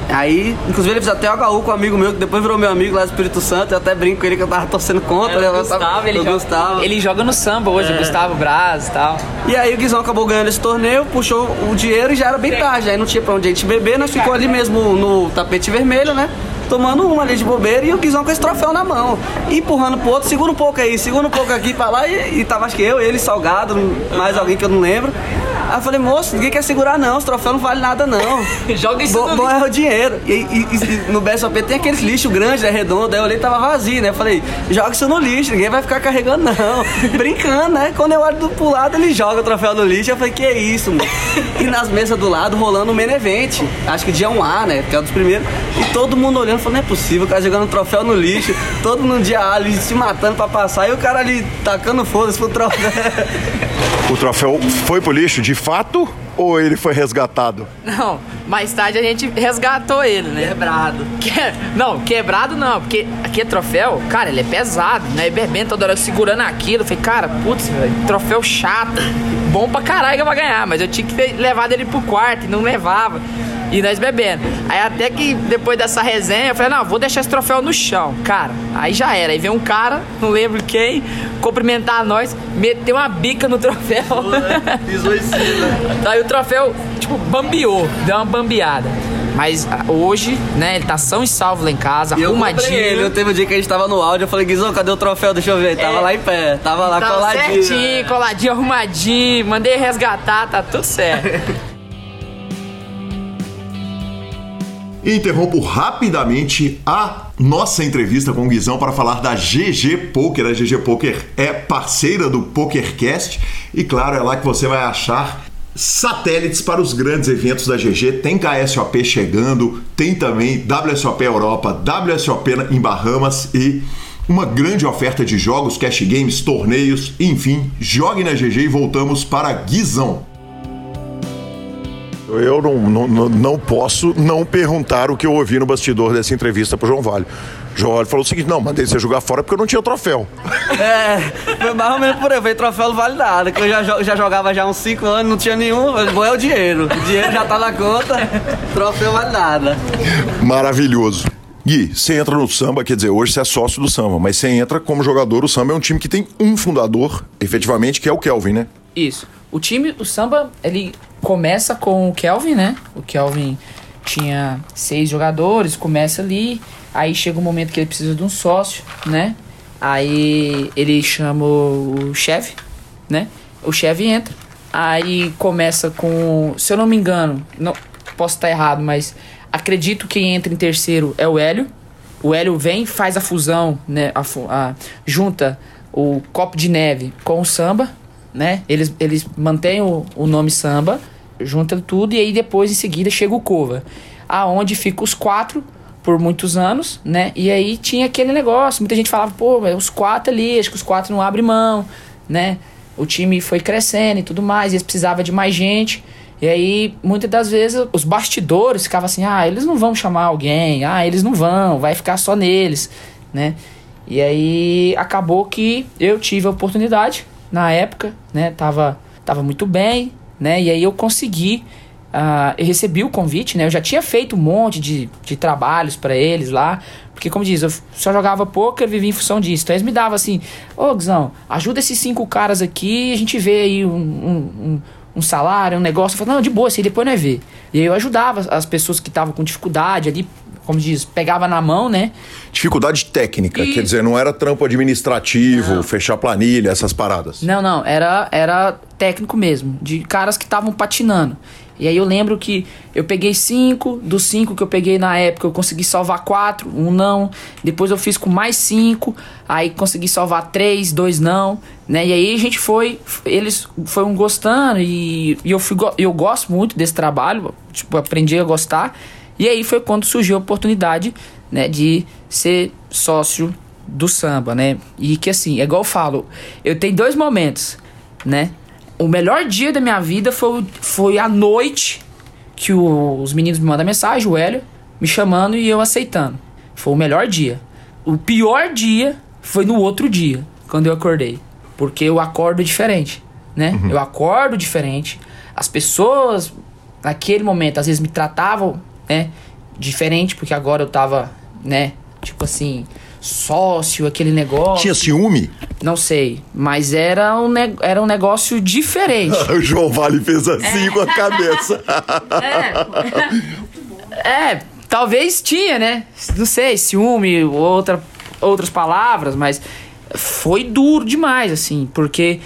S4: Aí, inclusive, ele fez até o HU com um amigo meu, que depois virou meu amigo lá do Espírito Santo. Eu até brinco com ele que eu tava torcendo contra.
S3: É, o Gustavo, tava, ele, joga, Gustavo. ele joga no samba hoje, é. Gustavo Braz e tal.
S4: E aí o Guizão acabou ganhando esse torneio, puxou o dinheiro e já era bem tarde. Aí não tinha pra onde a gente beber, nós ficou ali mesmo no tapete vermelho, né? tomando uma ali de bobeira e o Guizão com esse troféu na mão. Empurrando pro outro, segura um pouco aí, segura um pouco aqui pra lá. E, e tava acho que eu, ele, Salgado, mais alguém que eu não lembro. Aí eu falei, moço, ninguém quer segurar não, os troféus não vale nada não. <laughs>
S3: Joga isso
S4: Bom, bom é o dinheiro. E, e, e no BSOP tem aqueles lixo grande, é redondo, aí eu olhei tava vazio, né? Eu falei, joga isso no lixo, ninguém vai ficar carregando não. <laughs> Brincando, né? Quando eu olho do pro lado, ele joga o troféu no lixo. Eu falei, que é isso, mano? E nas mesas do lado rolando o Menevente. Acho que dia 1A, né? Que é um dos primeiros. E todo mundo olhando, falando, não é possível, o cara jogando troféu no lixo, todo mundo dia A ali se matando pra passar, e o cara ali tacando foda-se pro troféu. <laughs>
S1: O troféu foi pro lixo de fato ou ele foi resgatado?
S3: Não, mais tarde a gente resgatou ele, né?
S4: Quebrado.
S3: Que... Não, quebrado não, porque aqui é troféu, cara, ele é pesado, né? Bebendo toda hora segurando aquilo. Eu falei, cara, putz, troféu chato, bom pra caralho que eu vou ganhar, mas eu tinha que ter levado ele pro quarto e não levava. E nós bebendo. Aí até que depois dessa resenha, eu falei, não, vou deixar esse troféu no chão. Cara, aí já era. Aí veio um cara, não lembro quem, cumprimentar nós, meteu uma bica no troféu.
S4: Pisou em cima. <laughs>
S3: Aí o troféu, tipo, bambiou, deu uma bambeada. Mas ah, hoje, né, ele tá são e salvo lá em casa,
S4: e
S3: arrumadinho.
S4: Eu ele, eu teve um dia que a gente tava no áudio, eu falei, Guizão, cadê o troféu? Deixa eu ver. Ele tava é, lá em pé, tava lá tava coladinho.
S3: Certinho, coladinho, arrumadinho, mandei resgatar, tá tudo certo. <laughs>
S1: Interrompo rapidamente a nossa entrevista com o Guizão para falar da GG Poker. A GG Poker é parceira do PokerCast e, claro, é lá que você vai achar satélites para os grandes eventos da GG. Tem KSOP chegando, tem também WSOP Europa, WSOP em Bahamas e uma grande oferta de jogos, cash games, torneios, enfim, jogue na GG e voltamos para Guizão. Eu não, não, não posso não perguntar o que eu ouvi no bastidor dessa entrevista pro João Vale. João Vale falou o seguinte: não, mandei você jogar fora porque eu não tinha troféu. <laughs>
S4: É, foi mais ou menos por aí, foi troféu não vale nada, que eu já, já jogava já uns 5 anos, não tinha nenhum, bom é o dinheiro. O dinheiro já tá na conta, troféu vale nada.
S1: Maravilhoso. Gui, você entra no samba, quer dizer, hoje você é sócio do samba, mas você entra como jogador, o samba é um time que tem um fundador, efetivamente, que é o Kelvin, né?
S3: Isso. O time, o samba, ele começa com o Kelvin, né? O Kelvin tinha seis jogadores, começa ali, aí chega um momento que ele precisa de um sócio, né? Aí ele chama o chefe, né? O chefe entra. Aí começa com, se eu não me engano, não posso estar errado, mas acredito que entra em terceiro é o Hélio. O Hélio vem, faz a fusão, né? A, a, junta o copo de neve com o samba, né? Eles, eles mantêm o, o nome samba junta tudo e aí depois em seguida chega o Cova, aonde fica os quatro por muitos anos, né? E aí tinha aquele negócio, muita gente falava, pô, os quatro ali, acho que os quatro não abrem mão, né? o time foi crescendo e tudo mais, e eles precisavam de mais gente. E aí, muitas das vezes, os bastidores ficavam assim: ah, eles não vão chamar alguém, ah, eles não vão, vai ficar só neles, né? E aí acabou que eu tive a oportunidade na época, né? Tava, tava muito bem, né? E aí eu consegui, uh, eu recebi o convite, né? Eu já tinha feito um monte de, de trabalhos para eles lá, porque como diz, eu só jogava poker, vivia em função disso. Então eles me davam assim, ô Guizão, ajuda esses cinco caras aqui, a gente vê aí um, um, um salário, um negócio. Eu falava, não, de boa, assim, depois não é ver. E aí eu ajudava as pessoas que estavam com dificuldade ali, como diz, pegava na mão, né?
S1: Dificuldade técnica, e... quer dizer, não era trampo administrativo, não. fechar planilha, essas paradas.
S3: Não, não, era, era técnico mesmo, de caras que estavam patinando. E aí eu lembro que eu peguei cinco, dos cinco que eu peguei na época eu consegui salvar quatro, um não. Depois eu fiz com mais cinco, aí consegui salvar três, dois não, né? E aí a gente foi, eles foram gostando e, e eu, fui, eu gosto muito desse trabalho, tipo, aprendi a gostar. E aí foi quando surgiu a oportunidade, né, de ser sócio do samba, né? E que assim, é igual eu falo, eu tenho dois momentos, né? O melhor dia da minha vida foi, foi a noite que o, os meninos me mandam mensagem, o Hélio, me chamando e eu aceitando. Foi o melhor dia. O pior dia foi no outro dia, quando eu acordei. Porque eu acordo diferente, né? Uhum. Eu acordo diferente. As pessoas, naquele momento, às vezes me tratavam né? Diferente, porque agora eu tava, né? Tipo assim, sócio, aquele negócio.
S1: Tinha ciúme?
S3: Não sei, mas era um, era um negócio diferente. <laughs>
S1: o João Vale fez assim é. com a cabeça.
S3: é. é, talvez tinha, né? Não sei, ciúme, outra, outras palavras, mas foi duro demais, assim, porque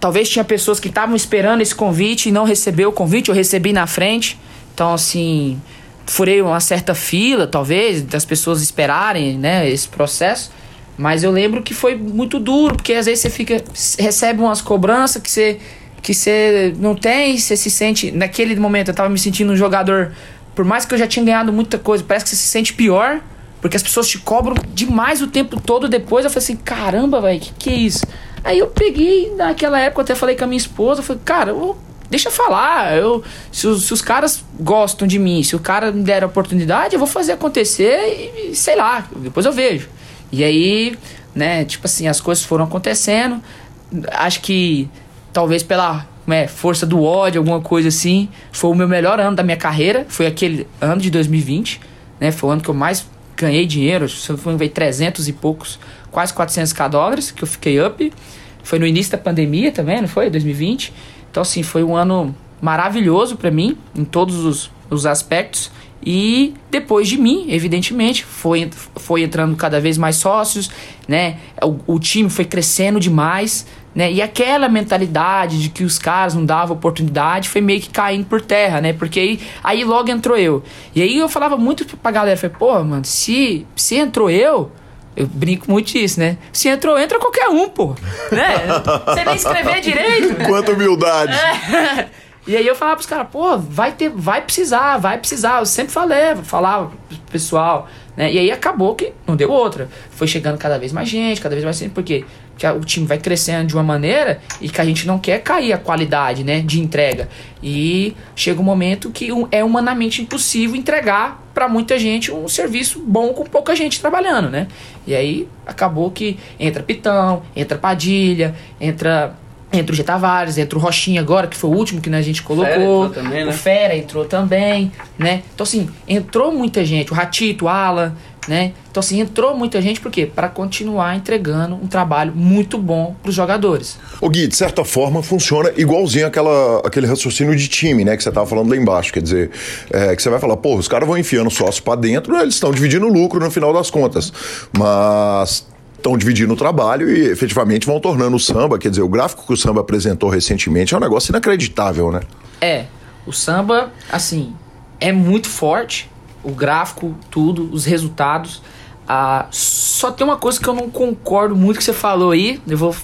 S3: talvez tinha pessoas que estavam esperando esse convite e não recebeu o convite, eu recebi na frente. Então, assim, furei uma certa fila, talvez, das pessoas esperarem, né, esse processo. Mas eu lembro que foi muito duro, porque às vezes você fica recebe umas cobranças que você que você não tem, você se sente naquele momento eu tava me sentindo um jogador, por mais que eu já tinha ganhado muita coisa, parece que você se sente pior, porque as pessoas te cobram demais o tempo todo depois. Eu falei assim, caramba, velho, que que é isso? Aí eu peguei, naquela época eu até falei com a minha esposa, eu falei, cara, eu deixa falar. Eu, se, os, se os caras gostam de mim, se o cara me der a oportunidade, eu vou fazer acontecer e, sei lá, depois eu vejo. E aí, né, tipo assim, as coisas foram acontecendo. Acho que talvez pela né, força do ódio, alguma coisa assim, foi o meu melhor ano da minha carreira. Foi aquele ano de 2020, né? Foi o ano que eu mais ganhei dinheiro. Eu ver 300 e poucos, quase 400k dólares que eu fiquei up. Foi no início da pandemia também, não foi? 2020. Então, assim, foi um ano maravilhoso para mim, em todos os, os aspectos. E depois de mim, evidentemente, foi, foi entrando cada vez mais sócios, né? O, o, time foi crescendo demais, né? E aquela mentalidade de que os caras não davam oportunidade foi meio que caindo por terra, né? Porque aí, aí logo entrou eu. E aí eu falava muito pra galera, falei, pô, mano, se, se entrou eu, eu brinco muito disso, né? Se entrou, entra qualquer um, pô. Né? Você nem escrever direito.
S1: Quanta humildade.
S3: É. <laughs> E aí eu falava pros caras, pô, vai ter, vai precisar, vai precisar. Eu sempre falei, falava pro pessoal, né? E aí acabou que não deu outra. Foi chegando cada vez mais gente, cada vez mais gente, porque que o time vai crescendo de uma maneira e que a gente não quer cair a qualidade, né, de entrega. E chega um momento que é humanamente impossível entregar para muita gente um serviço bom com pouca gente trabalhando, né? E aí acabou que entra Pitão, entra Padilha, entra entra o G Tavares, entra o Rochinha agora, que foi o último que a gente colocou. Fera também, né? O Fera entrou também, né? Então, assim, entrou muita gente. O Ratito, o Alan, né? Então assim, entrou muita gente por quê? Para continuar entregando um trabalho muito bom para os jogadores.
S1: O Gui, de certa forma funciona igualzinho aquela, aquele raciocínio de time, né, que você tava falando lá embaixo, quer dizer, é, que você vai falar, pô, os caras vão enfiando sócio para dentro, eles estão dividindo o lucro no final das contas. Mas estão dividindo o trabalho e efetivamente vão tornando o samba, quer dizer, o gráfico que o samba apresentou recentemente é um negócio inacreditável, né?
S3: É, o samba, assim, é muito forte, o gráfico, tudo, os resultados. Ah, só tem uma coisa que eu não concordo muito que você falou aí. Eu vou.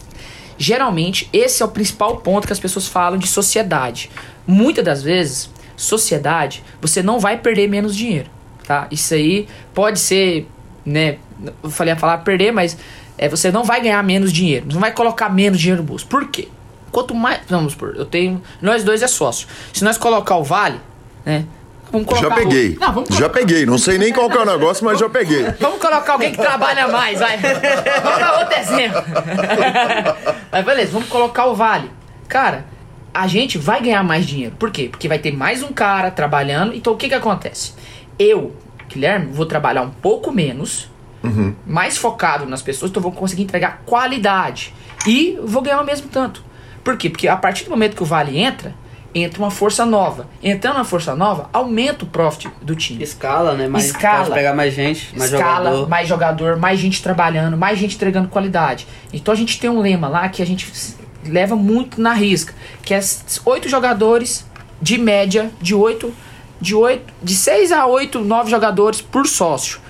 S3: Geralmente, esse é o principal ponto que as pessoas falam de sociedade. Muitas das vezes, sociedade, você não vai perder menos dinheiro, tá? Isso aí pode ser, né? Eu falei a falar perder, mas é, você não vai ganhar menos dinheiro, não vai colocar menos dinheiro no bolso. Por quê? Quanto mais. Vamos por, eu tenho. Nós dois é sócio. Se nós colocar o vale, né?
S1: Já
S3: colocar
S1: peguei.
S3: O, não, vamos
S1: Já peguei. Não sei nem qual que é o negócio, mas já peguei. <laughs>
S3: Vamos colocar alguém que trabalha mais, vai. Vamos dar outro exemplo. <laughs> Mas beleza, vamos colocar o vale. Cara, a gente vai ganhar mais dinheiro. Por quê? Porque vai ter mais um cara trabalhando. Então o que que acontece? Eu, Guilherme, vou trabalhar um pouco menos, mais focado nas pessoas, então vou conseguir entregar qualidade. E vou ganhar o mesmo tanto. Por quê? Porque a partir do momento que o vale entra, entra uma força nova. Entrando na força nova, aumenta o profit do time.
S4: Escala, né? Mais,
S3: Escala.
S4: Pode pegar mais gente, mais
S3: escala,
S4: jogador.
S3: mais jogador, mais gente trabalhando, mais gente entregando qualidade. Então a gente tem um lema lá que a gente leva muito na risca, que é oito jogadores de média de oito, de oito, de seis a oito, nove jogadores por sócio,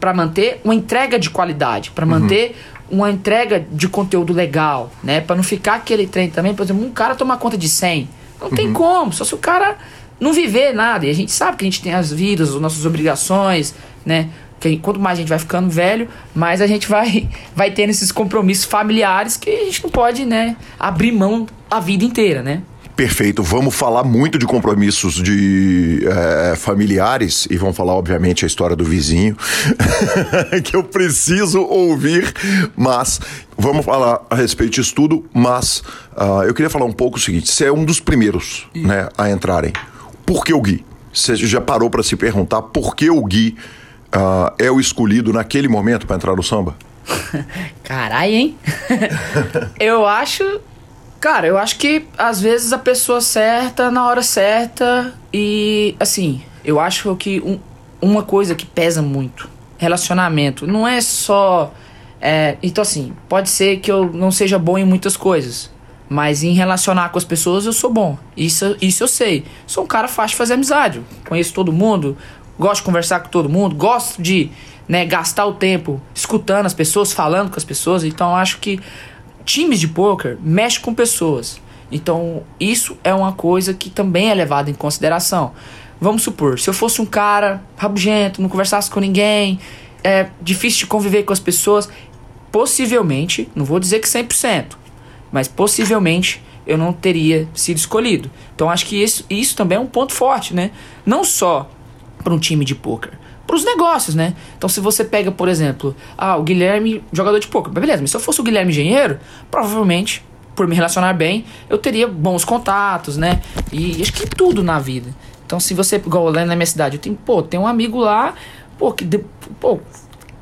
S3: para manter uma entrega de qualidade, para manter uma entrega de conteúdo legal, né? Para não ficar aquele trem também, por exemplo, um cara tomar conta de 100, não tem como, só se o cara não viver nada. E a gente sabe que a gente tem as vidas, as nossas obrigações, né? Que quanto mais a gente vai ficando velho, mais a gente vai, <laughs> vai tendo esses compromissos familiares que a gente não pode, né, abrir mão a vida inteira, né?
S1: Perfeito. Vamos falar muito de compromissos de eh, familiares e vamos falar, obviamente, a história do vizinho, <laughs> que eu preciso ouvir, mas vamos falar a respeito disso tudo. Mas ah, eu queria falar um pouco o seguinte: você é um dos primeiros né, a entrarem. Por que o Gui? Você já parou para se perguntar por que o Gui ah, é o escolhido naquele momento para entrar no samba? <laughs>
S3: Caralho, hein? <laughs> eu acho. Cara, eu acho que às vezes a pessoa certa na hora certa. E assim, eu acho que um- uma coisa que pesa muito: relacionamento. Não é só. é, então, assim, pode ser que eu não seja bom em muitas coisas. Mas em relacionar com as pessoas eu sou bom. Isso, isso eu sei. Sou um cara fácil de fazer amizade. Conheço todo mundo, gosto de conversar com todo mundo, gosto de né, gastar o tempo escutando as pessoas, falando com as pessoas. Então acho que times de poker mexem com pessoas. Então isso é uma coisa que também é levada em consideração. Vamos supor, se eu fosse um cara rabugento, não conversasse com ninguém, é difícil de conviver com as pessoas, possivelmente, não vou dizer que 100%, mas possivelmente eu não teria sido escolhido. Então acho que isso, isso também é um ponto forte, né? Não só para um time de poker, para os negócios, né? Então se você pega, por exemplo, ah, o Guilherme jogador de poker, beleza? Mas se eu fosse o Guilherme engenheiro, provavelmente por me relacionar bem, eu teria bons contatos, né? E acho que tudo na vida. Então se você igual lá na minha cidade, eu tenho, pô, tem um amigo lá, pô, que de- pô,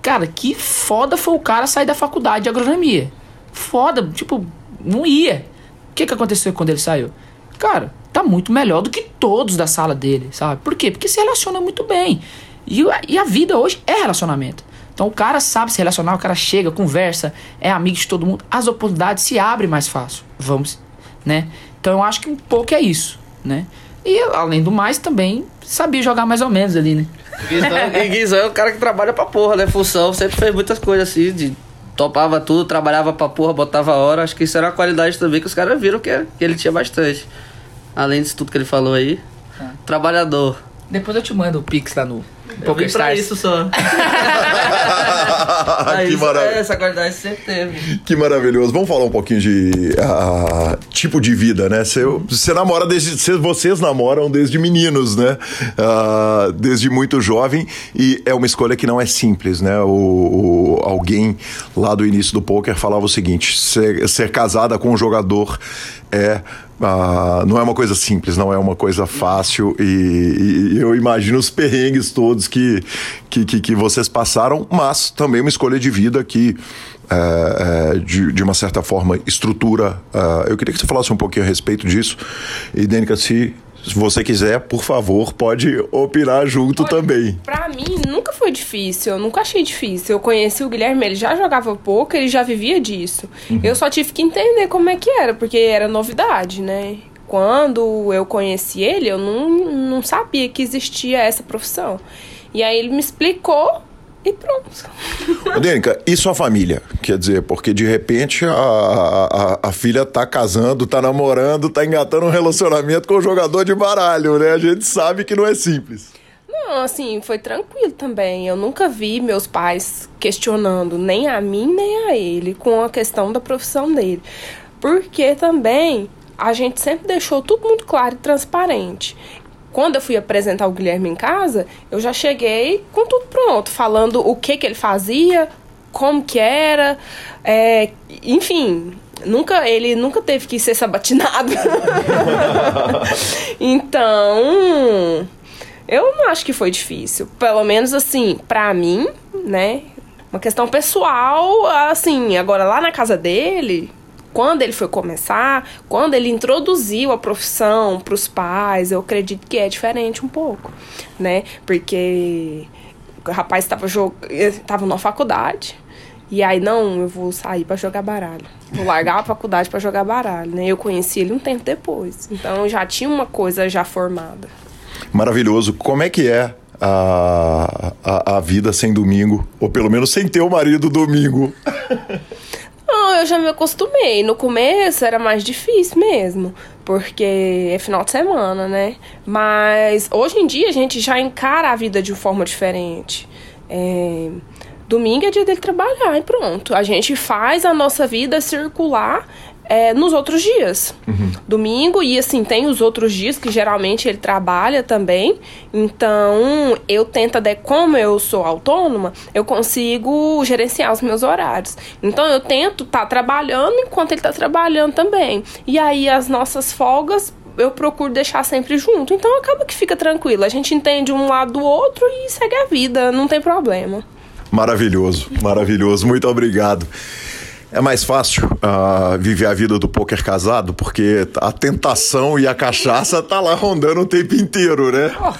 S3: cara, que foda foi o cara sair da faculdade de agronomia. Foda, tipo, não ia. O que, que aconteceu quando ele saiu? Cara, tá muito melhor do que todos da sala dele, sabe? Por quê? Porque se relaciona muito bem. E, a- e a vida hoje é relacionamento. Então o cara sabe se relacionar, o cara chega, conversa, é amigo de todo mundo, as oportunidades se abrem mais fácil. Vamos, né? Então eu acho que um pouco é isso, né? E além do mais, também sabia jogar mais ou menos ali, né?
S4: Guizão, e Guizão é o cara que trabalha pra porra, né? Função, sempre fez muitas coisas assim, de topava tudo, trabalhava pra porra, botava a hora. Acho que isso era uma qualidade também que os caras viram que, que ele tinha bastante. Além disso tudo que ele falou aí. Trabalhador.
S3: Depois eu te mando o Pix lá no
S4: Eu vim pra isso só. <laughs> Pra
S1: que
S4: isso,
S1: maravilha.
S4: é, essa qualidade sempre teve.
S1: Que maravilhoso. Vamos falar um pouquinho de ah, tipo de vida, né? Você, você namora desde. cê- Vocês namoram desde meninos, né? Ah, desde muito jovem. E é uma escolha que não é simples, né? O, o- alguém lá do início do poker falava o seguinte: ser, ser casada com um jogador é. ah, não é uma coisa simples, não é uma coisa fácil e, e eu imagino os perrengues todos que, que, que, que vocês passaram, mas também uma escolha de vida que é, é, de, de uma certa forma, estrutura. é, eu queria que você falasse um pouquinho a respeito disso. E, Dênica, se, se você quiser, por favor, pode opinar junto
S5: Olha,
S1: também.
S5: Pra mim, nunca foi difícil. Eu nunca achei difícil. Eu conheci o Guilherme, ele já jogava pouco, ele já vivia disso. Eu só tive que entender como é que era, porque era novidade, né? Quando eu conheci ele, eu não, não sabia que existia essa profissão. E aí ele me explicou e pronto.
S1: Dênica, e sua família? Quer dizer, porque de repente a, a, a filha tá casando, tá namorando, tá engatando um relacionamento com um jogador de baralho, né? A gente sabe que não é simples.
S5: Não, assim, foi tranquilo também. Eu nunca vi meus pais questionando nem a mim nem a ele com a questão da profissão dele. Porque também a gente sempre deixou tudo muito claro e transparente. Quando eu fui apresentar o Guilherme em casa, eu já cheguei com tudo pronto, falando o que que ele fazia, como que era, é, enfim, nunca ele nunca teve que ser sabatinado. <laughs> então, eu não acho que foi difícil, pelo menos assim, para mim, né? Uma questão pessoal, assim, agora lá na casa dele, quando ele foi começar, quando ele introduziu a profissão para os pais, eu acredito que é diferente um pouco, né? Porque o rapaz estava estava na faculdade e aí não, eu vou sair para jogar baralho. Vou largar a faculdade para jogar baralho, né? Eu conheci ele um tempo depois. Então já tinha uma coisa já formada.
S1: Maravilhoso. Como é que é a, a, a vida sem domingo? Ou pelo menos sem ter o marido domingo? <laughs>
S5: Não, eu já me acostumei. No começo era mais difícil mesmo, porque é final de semana, né? Mas hoje em dia a gente já encara a vida de forma diferente. É... Domingo é dia dele trabalhar e pronto. A gente faz a nossa vida circular é, nos outros dias. Uhum. Domingo, e assim, tem os outros dias que geralmente ele trabalha também. Então, eu tento, de, como eu sou autônoma, eu consigo gerenciar os meus horários. Então, eu tento estar tá trabalhando enquanto ele está trabalhando também. E aí, as nossas folgas eu procuro deixar sempre junto. Então acaba que fica tranquilo. A gente entende um lado do outro e segue a vida, não tem problema.
S1: Maravilhoso, maravilhoso. Muito obrigado. É mais fácil uh, viver a vida do poker casado, porque a tentação e a cachaça tá lá rondando o tempo inteiro, né? Oh,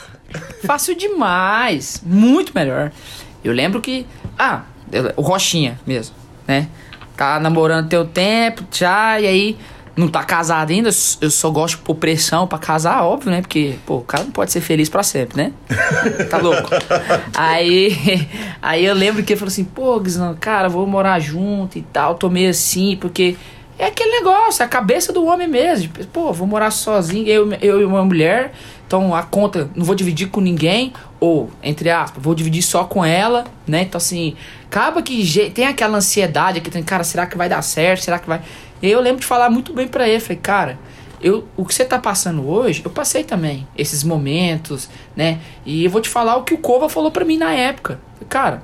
S3: fácil demais. Muito melhor. Eu lembro que. Ah, o Rochinha mesmo, né? Tá namorando teu tempo, já, e aí não tá casado ainda, eu só gosto por pressão pra casar, óbvio, né? Porque, pô, o cara não pode ser feliz pra sempre, né? <laughs> Tá louco? aí, aí eu lembro que ele falou assim, pô, Guizão, cara, vou morar junto e tal, tô meio assim, porque é aquele negócio, é a cabeça do homem mesmo. Pô, vou morar sozinho, eu, eu e uma mulher, então a conta não vou dividir com ninguém, ou, entre aspas, vou dividir só com ela, né? Então, assim, acaba que tem aquela ansiedade que tem, cara, será que vai dar certo? Será que vai. E eu lembro de falar muito bem para ele, falei, cara, eu, o que você tá passando hoje, eu passei também esses momentos, né? E eu vou te falar o que o Cova falou para mim na época. Falei, cara,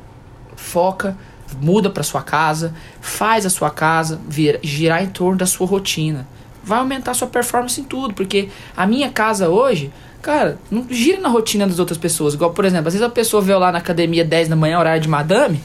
S3: foca, muda para sua casa, faz a sua casa vir, girar em torno da sua rotina. Vai aumentar sua performance em tudo, porque a minha casa hoje, cara, não gira na rotina das outras pessoas. Igual, por exemplo, às vezes a pessoa eu lá na academia 10 da manhã, horário de madame,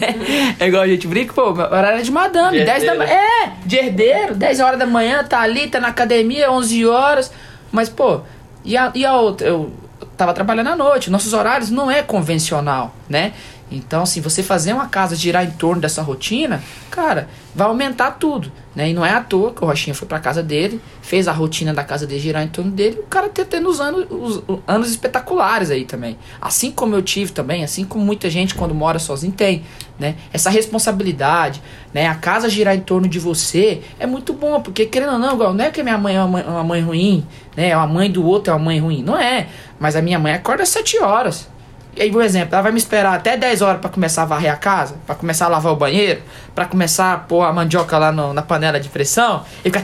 S3: né? <laughs> É igual a gente brinca, pô, horário é de madame, de 10 da manhã. É, de herdeiro, 10 horas da manhã, tá ali, tá na academia, 11 horas. Mas, pô, e a, e a outra? Eu tava trabalhando à noite, nossos horários não é convencional, né? Então, assim, você fazer uma casa girar em torno dessa rotina, cara, vai aumentar tudo, né? E não é à toa que o Rochinha foi pra casa dele, fez a rotina da casa dele girar em torno dele, o cara tá tendo os anos, os, os anos espetaculares aí também. Assim como eu tive também, assim como muita gente quando mora sozinho tem, né? Essa responsabilidade, né? A casa girar em torno de você é muito bom, porque querendo ou não, não é que minha mãe é uma mãe, uma mãe ruim, né? A mãe do outro é uma mãe ruim, não é. Mas a minha mãe acorda às 7 horas. E aí, por exemplo, ela vai me esperar até 10 horas para começar a varrer a casa, para começar a lavar o banheiro, para começar a pôr a mandioca lá no, na panela de pressão e ficar.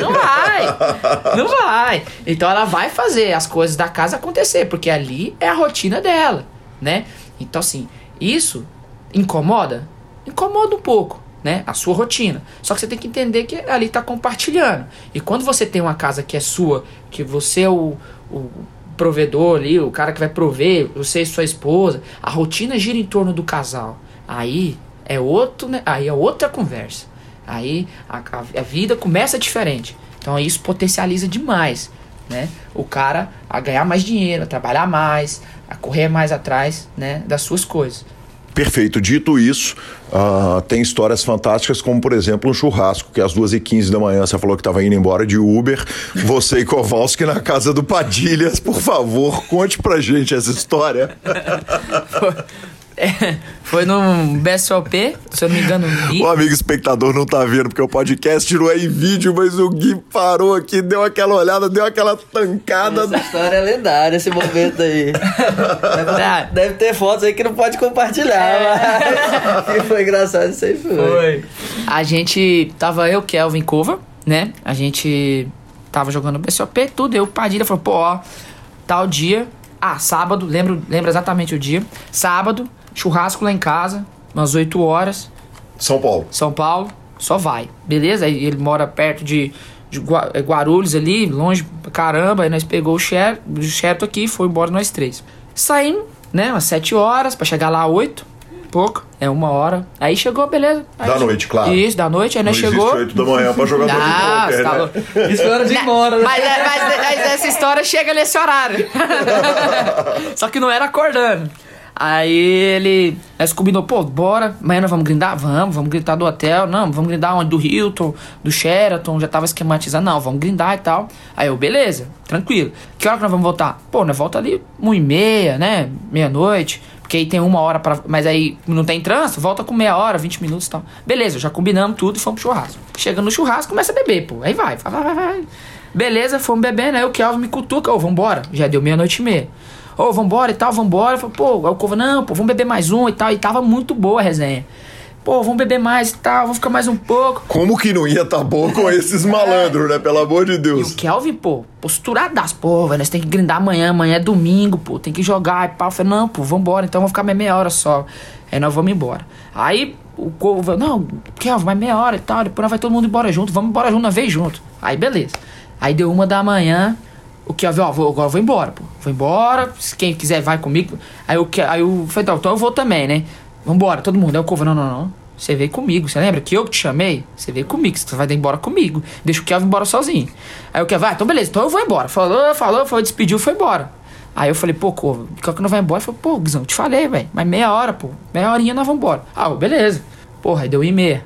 S3: Não vai! Não vai! Então ela vai fazer as coisas da casa acontecer, porque ali é a rotina dela, né? Então, assim, isso incomoda? Incomoda um pouco, né? A sua rotina. Só que você tem que entender que ali está compartilhando. E quando você tem uma casa que é sua, que você é o, o provedor ali, o cara que vai prover, você e sua esposa, a rotina gira em torno do casal. Aí é outro, né? aí é outra conversa. Aí a, a, a vida começa diferente. Então isso potencializa demais, né? O cara a ganhar mais dinheiro, a trabalhar mais, a correr mais atrás, né, das suas coisas.
S1: Perfeito. Dito isso, uh, tem histórias fantásticas, como por exemplo um churrasco, que às 2h15 da manhã você falou que estava indo embora de Uber. Você e Kowalski na casa do Padilhas, por favor, conte pra gente essa história. <laughs>
S3: É, foi no BSOP, se eu não me engano. Gui.
S1: O amigo espectador não tá vendo, porque o podcast não é em vídeo, mas o Gui parou aqui, deu aquela olhada, deu aquela tancada.
S4: Essa história é lendária, esse momento aí. Deve, <laughs> deve ter fotos aí que não pode compartilhar, mas <laughs> que foi engraçado, isso aí foi.
S3: Foi. A gente tava eu, Kelvin Cova, né? A gente tava jogando BSOP, tudo. Eu, Padilha, falou, pô, ó, tal dia. Ah, sábado, lembro, lembro exatamente o dia. Sábado, churrasco lá em casa, umas 8 horas.
S1: São Paulo.
S3: São Paulo, só vai. Beleza? Aí ele mora perto de, de é, Guarulhos ali, longe pra caramba. Aí nós pegou o Xer- o Xerto aqui e foi embora nós três. Saímos, né? Umas 7 horas pra chegar lá 8. Pouco, é uma hora. Aí chegou, beleza. Aí
S1: Da
S3: che-
S1: noite, claro.
S3: Isso, da noite. Aí
S1: Não
S3: nós
S1: existe
S3: chegou.
S1: 8 da manhã pra jogador <laughs> de
S3: Ah,
S1: poker,
S3: tá
S1: né?
S3: louco.
S4: Isso hora de ir embora, né?
S3: Mas, é- mas, mas essa história chega nesse horário. <laughs> Só que não era acordando. Aí ele. Nós combinou, pô, bora. Amanhã nós vamos grindar? Vamos, vamos grindar do hotel. Não, vamos grindar onde? Do Hilton, do Sheraton, já tava esquematizando. Não, vamos grindar e tal. Aí eu, beleza, tranquilo. Que hora que nós vamos voltar? Pô, nós volta ali uma e meia, né? Meia-noite. Porque aí tem uma hora pra. Mas aí não tem trânsito, volta com meia hora, 20 minutos e tal. Beleza, já combinamos tudo e fomos pro churrasco. Chega no churrasco, começa a beber, pô. Aí vai, vai, vai, vai. Beleza, fomos bebendo, aí o Kelvin me cutuca, ô, vambora. Já deu meia-noite e meia. Ô, vambora e tal, vambora. Eu falei, pô, aí o Cova, não, pô, vamos beber mais um e tal. E tava muito boa a resenha. Pô, vamos beber mais e tal, vamos ficar mais um pouco.
S1: Como que não ia tá bom com esses <laughs> malandros, né? Pelo amor de
S3: E
S1: Deus.
S3: o Kelvin, pô, posturadaço, pô, velho, nós tem que grindar amanhã, amanhã é domingo, pô, tem que jogar e pau. Eu falei, não, pô, vambora, então vamos ficar mais meia hora só. Aí nós vamos embora. Aí o Corvo falou, não, Kelvin, mais meia hora e tal, depois nós vai todo mundo embora junto, vamos embora junto, nós vez junto. Aí beleza. Aí deu uma da manhã, o Kelvin, ó, vou, agora eu vou embora, pô. Vou embora, se quem quiser vai comigo. Aí o Ke- aí eu falei, então, eu vou também, né? Vambora, todo mundo. Aí o Corvo, não, não, não. Você veio comigo, você lembra que eu que te chamei? Você veio comigo, você vai embora comigo. Deixa o Kelvin embora sozinho. Aí o Kelvin, ah, então beleza, então eu vou embora. Falou, falou, foi, despediu, foi embora. Aí eu falei, pô, Corvo, por que que não vai embora? Falou, pô, Guizão, te falei, velho, mas meia hora, pô. Meia horinha nós vamos embora. Ah, beleza. Porra, aí deu e meia.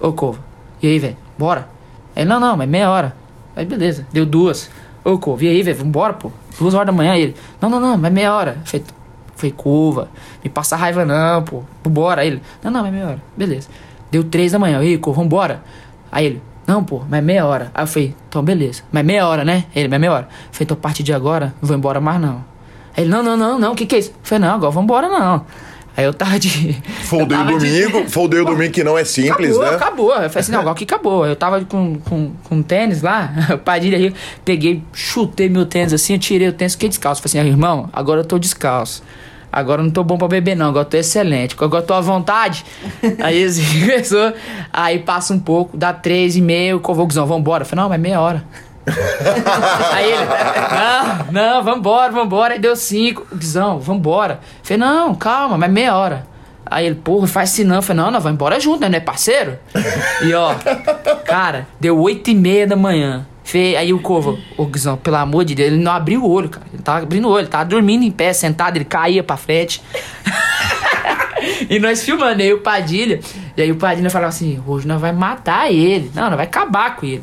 S3: Ô, Corvo, e aí, velho, bora? Aí, não, não, mas meia hora. Aí, beleza, deu duas. Ô, Corvo, e aí, velho, vambora, pô. Duas horas da manhã. Ele, não, não, não, mas meia hora. Falei, foi curva, me passa raiva não, pô. Vambora. Aí ele, não, não, mas meia hora. Beleza. Deu três da manhã. Aí, Corvo, vambora. Aí ele, não, pô, mas meia hora. Aí eu falei, então beleza. Mas meia hora, né? Ele, mas meia hora. Falei, então a partir de agora, não vou embora mais não. Aí ele, não, não, não, não, o que que é isso? Falei, não, agora vambora não. Aí eu tava de... <laughs>
S1: Foldei o
S3: tava de-
S1: domingo, foldei o domingo que não é simples,
S3: acabou,
S1: né?
S3: acabou. Eu falei assim, não, agora que acabou. Eu tava com, com, com tênis lá, <laughs> Padilha aí, peguei, chutei meu tênis assim, eu tirei o tênis, fiquei descalço. Falei assim, irmão, agora eu tô descalço. Agora eu não tô bom pra beber, não. Agora eu tô excelente. Agora eu tô à vontade. <laughs> aí assim, começou. Aí passa um pouco, dá três e meio, convocazão, vambora. Eu falei, não, mas meia hora. <laughs> aí ele, não, não, vambora, vambora. Aí deu cinco, Guizão, vambora. Falei, não, calma, mas meia hora. Aí ele, porra, faz assim não. Falei, não, nós vamos embora junto, né? Não é parceiro? E ó, cara, deu oito e meia da manhã. Fe- Aí o Corvo, ô Guizão, pelo amor de Deus, ele não abriu o olho, cara. Ele tava abrindo o olho, tava dormindo em pé, sentado, ele caía pra frente. <laughs> e nós filmando, aí o Padilha. E aí o Padilha falava assim: hoje nós vai matar ele. Não, nós vai acabar com ele.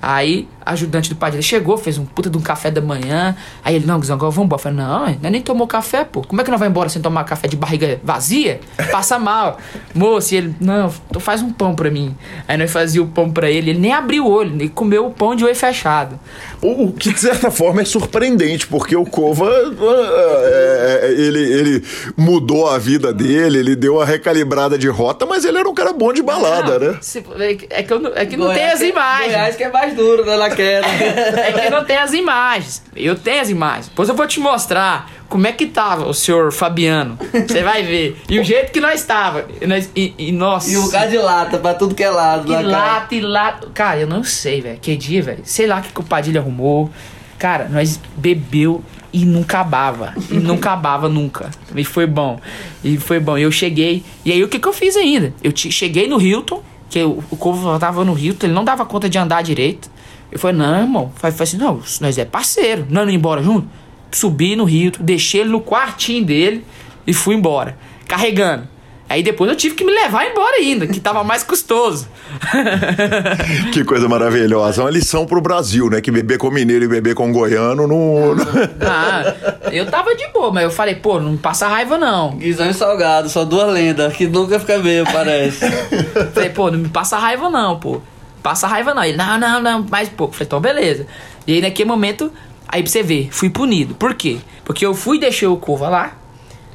S3: Aí, ajudante do Padilha chegou, fez um puta de um café da manhã. Aí ele, não, Guizão, agora vamos embora. Eu falei, não, nós nem tomou café, pô. Como é que nós vamos embora sem tomar café de barriga vazia? Passa mal. <laughs> Moço, e ele, não, então faz um pão pra mim. Aí nós fazia o pão pra ele, ele nem abriu o olho, ele comeu o pão de olho fechado.
S1: O, que de certa forma é surpreendente, porque o Cova é, é, ele, ele mudou a vida dele, ele deu uma recalibrada de rota, mas ele era um cara bom de balada,
S3: Não,
S1: né?
S3: se- é que- é que, eu não- é que não tem as imagens.
S4: Goiás que é mais duro, né, queda. <laughs>
S3: É que não tem as imagens. Eu tenho as imagens. Depois eu vou te mostrar como é que tava o senhor Fabiano. Você vai ver. E o jeito que nós tava. E, nós- e- e nossa.
S4: E o lugar de lata pra tudo que é lado.
S3: E
S4: lá, cara.
S3: lata, e lata. Cara, eu não sei, velho. Que dia, velho. Sei lá o que, que o Padilha arrumou. Cara, nós bebeu e não acabava. E não <laughs> acabava nunca. E foi bom. E foi bom. Eu cheguei. E aí o que, que eu fiz ainda? Eu te- cheguei no Hilton, que o, o Corvo tava no Hilton, ele não dava conta de andar direito. Eu falei, não, irmão. Falei, falei assim, não, nós é parceiro. Nós não ia embora junto? Subi no Hilton, deixei ele no quartinho dele e fui embora. Carregando. Aí depois eu tive que me levar embora ainda, que tava mais custoso. <laughs>
S1: Que coisa maravilhosa. Uma lição pro Brasil, né? Que beber com mineiro e beber com goiano não.
S3: Ah, eu tava de boa, mas eu falei, pô, não passa raiva não.
S4: Guizão e salgado, só duas lendas, que nunca fica bem, parece. <laughs>
S3: Falei, pô, não me passa raiva não, pô. Passa raiva não. Ele, não, não, não, mais pouco. Falei, então beleza. E aí naquele momento, aí pra você ver, fui punido. Por quê? Porque eu fui e deixei o Cova lá.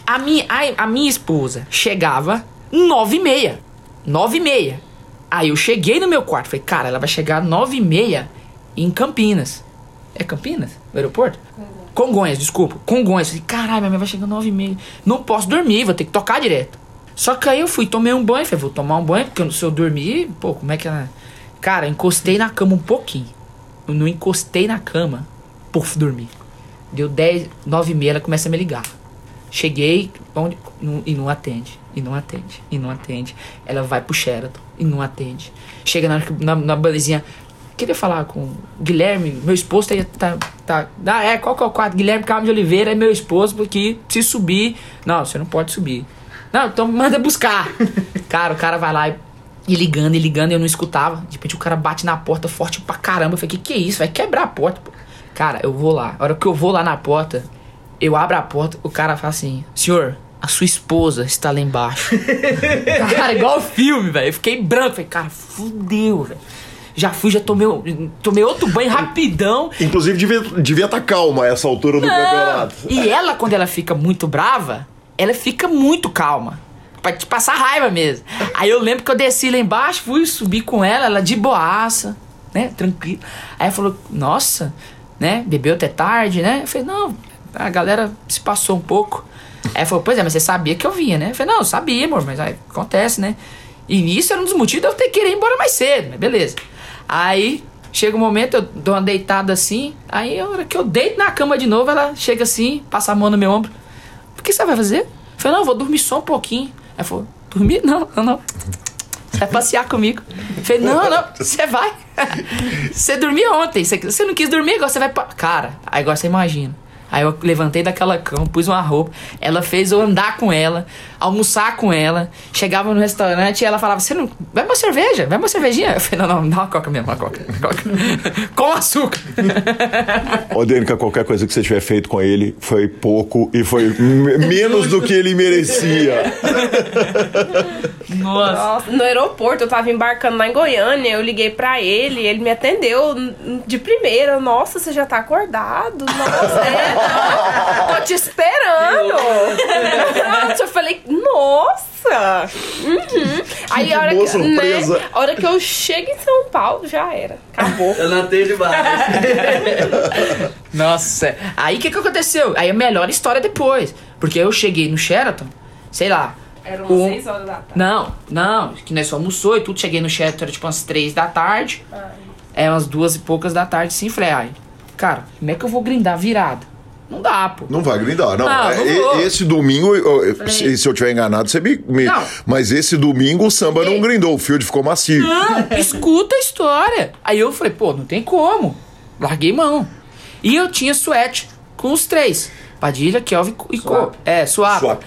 S3: A minha, a, a minha esposa chegava nove e meia. Nove e meia. Aí eu cheguei no meu quarto. Falei, cara, ela vai chegar nove e meia em Campinas. É Campinas? O aeroporto? Congonhas, desculpa. Congonhas. Falei, caralho, minha mãe vai chegar nove e meia. Não posso dormir, vou ter que tocar direto. Só que aí eu fui, tomei um banho. Falei, vou tomar um banho, porque se eu dormir, pô, como é que ela... Cara, encostei na cama um pouquinho. Eu não encostei na cama. Puf, dormi. Deu 10, 9 e meia, ela começa a me ligar. Cheguei onde, e não atende. E não atende. E não atende. Ela vai pro Sheraton e não atende. Chega na, na, na. Queria falar com o Guilherme, meu esposo tá, tá, tá. Ah, é, qual que é o quarto? Guilherme Carmo de Oliveira é meu esposo, porque se subir. Não, você não pode subir. Não, então manda buscar. <laughs> cara, o cara vai lá e, e ligando, e ligando, e eu não escutava. De repente o cara bate na porta forte pra caramba. Eu falei, que que é isso? Vai quebrar a porta, pô. Cara, eu vou lá. A hora que eu vou lá na porta, eu abro a porta, o cara fala assim: Senhor, a sua esposa está lá embaixo. <laughs> cara, igual filme, velho. Eu fiquei branco. Falei, cara, fudeu, velho. Já fui, já tomei, tomei outro banho rapidão.
S1: Inclusive, devia estar devia tá calma a essa altura do campeonato.
S3: E ela, quando ela fica muito brava, ela fica muito calma. Pra te passar raiva mesmo. Aí eu lembro que eu desci lá embaixo, fui subir com ela, ela de boaça, né? Tranquilo. Aí ela falou, nossa, né? Bebeu até tarde, né? Eu falei, não, a galera se passou um pouco. Aí falou, pois é, mas você sabia que eu vinha, né? Eu falei, não, eu sabia, amor, mas aí acontece, né? E isso era um dos motivos de eu ter que ir embora mais cedo, mas beleza. Aí chega um momento, eu dou uma deitada assim, aí a hora que eu deito na cama de novo, ela chega assim, passa a mão no meu ombro. O que você vai fazer? Eu falei, não, eu vou dormir só um pouquinho. Ela falou, dormir? Não, não, não. Você vai passear comigo. Eu falei, não, não, você vai. <laughs> Você dormia ontem, você, não quis dormir, agora você vai pra... Cara, aí agora você imagina. Aí eu levantei daquela cama, pus uma roupa, ela fez eu andar com ela, almoçar com ela, chegava no restaurante e ela falava, você não. Vai uma cerveja, vai uma cervejinha. Eu falei, não, não, dá uma coca mesmo, uma coca. uma coca. <laughs> com açúcar.
S1: Ô, Dênica, qualquer coisa que você tiver feito com ele foi pouco e foi menos do que ele merecia.
S3: Nossa.
S5: Nossa, no aeroporto, eu tava embarcando lá em Goiânia, eu liguei pra ele, ele me atendeu de primeira. Nossa, você já tá acordado? Nossa, é, não, tô te esperando. <laughs> Nossa, eu falei, nossa. Uhum. Aí a hora
S1: boa
S5: que,
S1: surpresa.
S5: né, a hora que eu chego em São Paulo, já era. Acabou.
S4: Eu não tenho demais. <laughs>
S3: Nossa, aí o que, que aconteceu? Aí a melhor história depois. Porque eu cheguei no Sheraton, sei lá.
S5: Eram
S3: um-
S5: seis horas da tarde.
S3: Não, não, que nós só almoçou e tudo. Cheguei no Sheraton, era tipo umas três da tarde. É umas duas e poucas da tarde, sim. Falei, ai, cara, como é que eu vou grindar virada? Não dá, pô.
S1: Não vai grindar, não.
S3: Não,
S1: É, esse domingo, se, se eu tiver enganado, você me. me-
S3: Não.
S1: Mas esse domingo o samba não grindou, o field ficou macio.
S3: Não, <laughs> escuta a história. Aí eu falei, pô, não tem como. Larguei mão. E eu tinha suete com os três. Padilha, Kelvin e Cova. É, swap.
S1: Swap.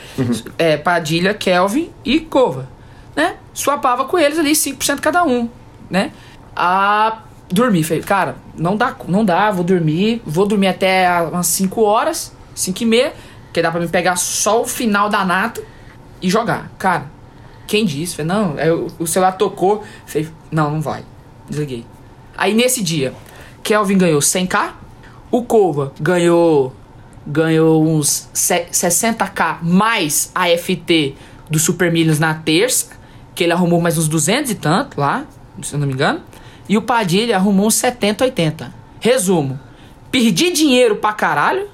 S3: É, Padilha, Kelvin e Cova. Né? Swapava com eles ali, 5% cada um. Né? A dormir. Falei, cara, não dá, não dá, vou dormir. Vou dormir até umas 5 horas, 5 e meia. Que dá pra me pegar só o final da nata e jogar. Cara, quem disse? Falei, não, aí o- o celular tocou. Falei, não, não vai. Desliguei. Aí nesse dia, Kelvin ganhou 100k, o Cova ganhou ganhou uns se- 60k mais a FT do Super Millions na terça, que ele arrumou mais uns 200 e tanto lá, se eu não me engano, e o Padilha arrumou uns 70, 80. Resumo, perdi dinheiro pra caralho,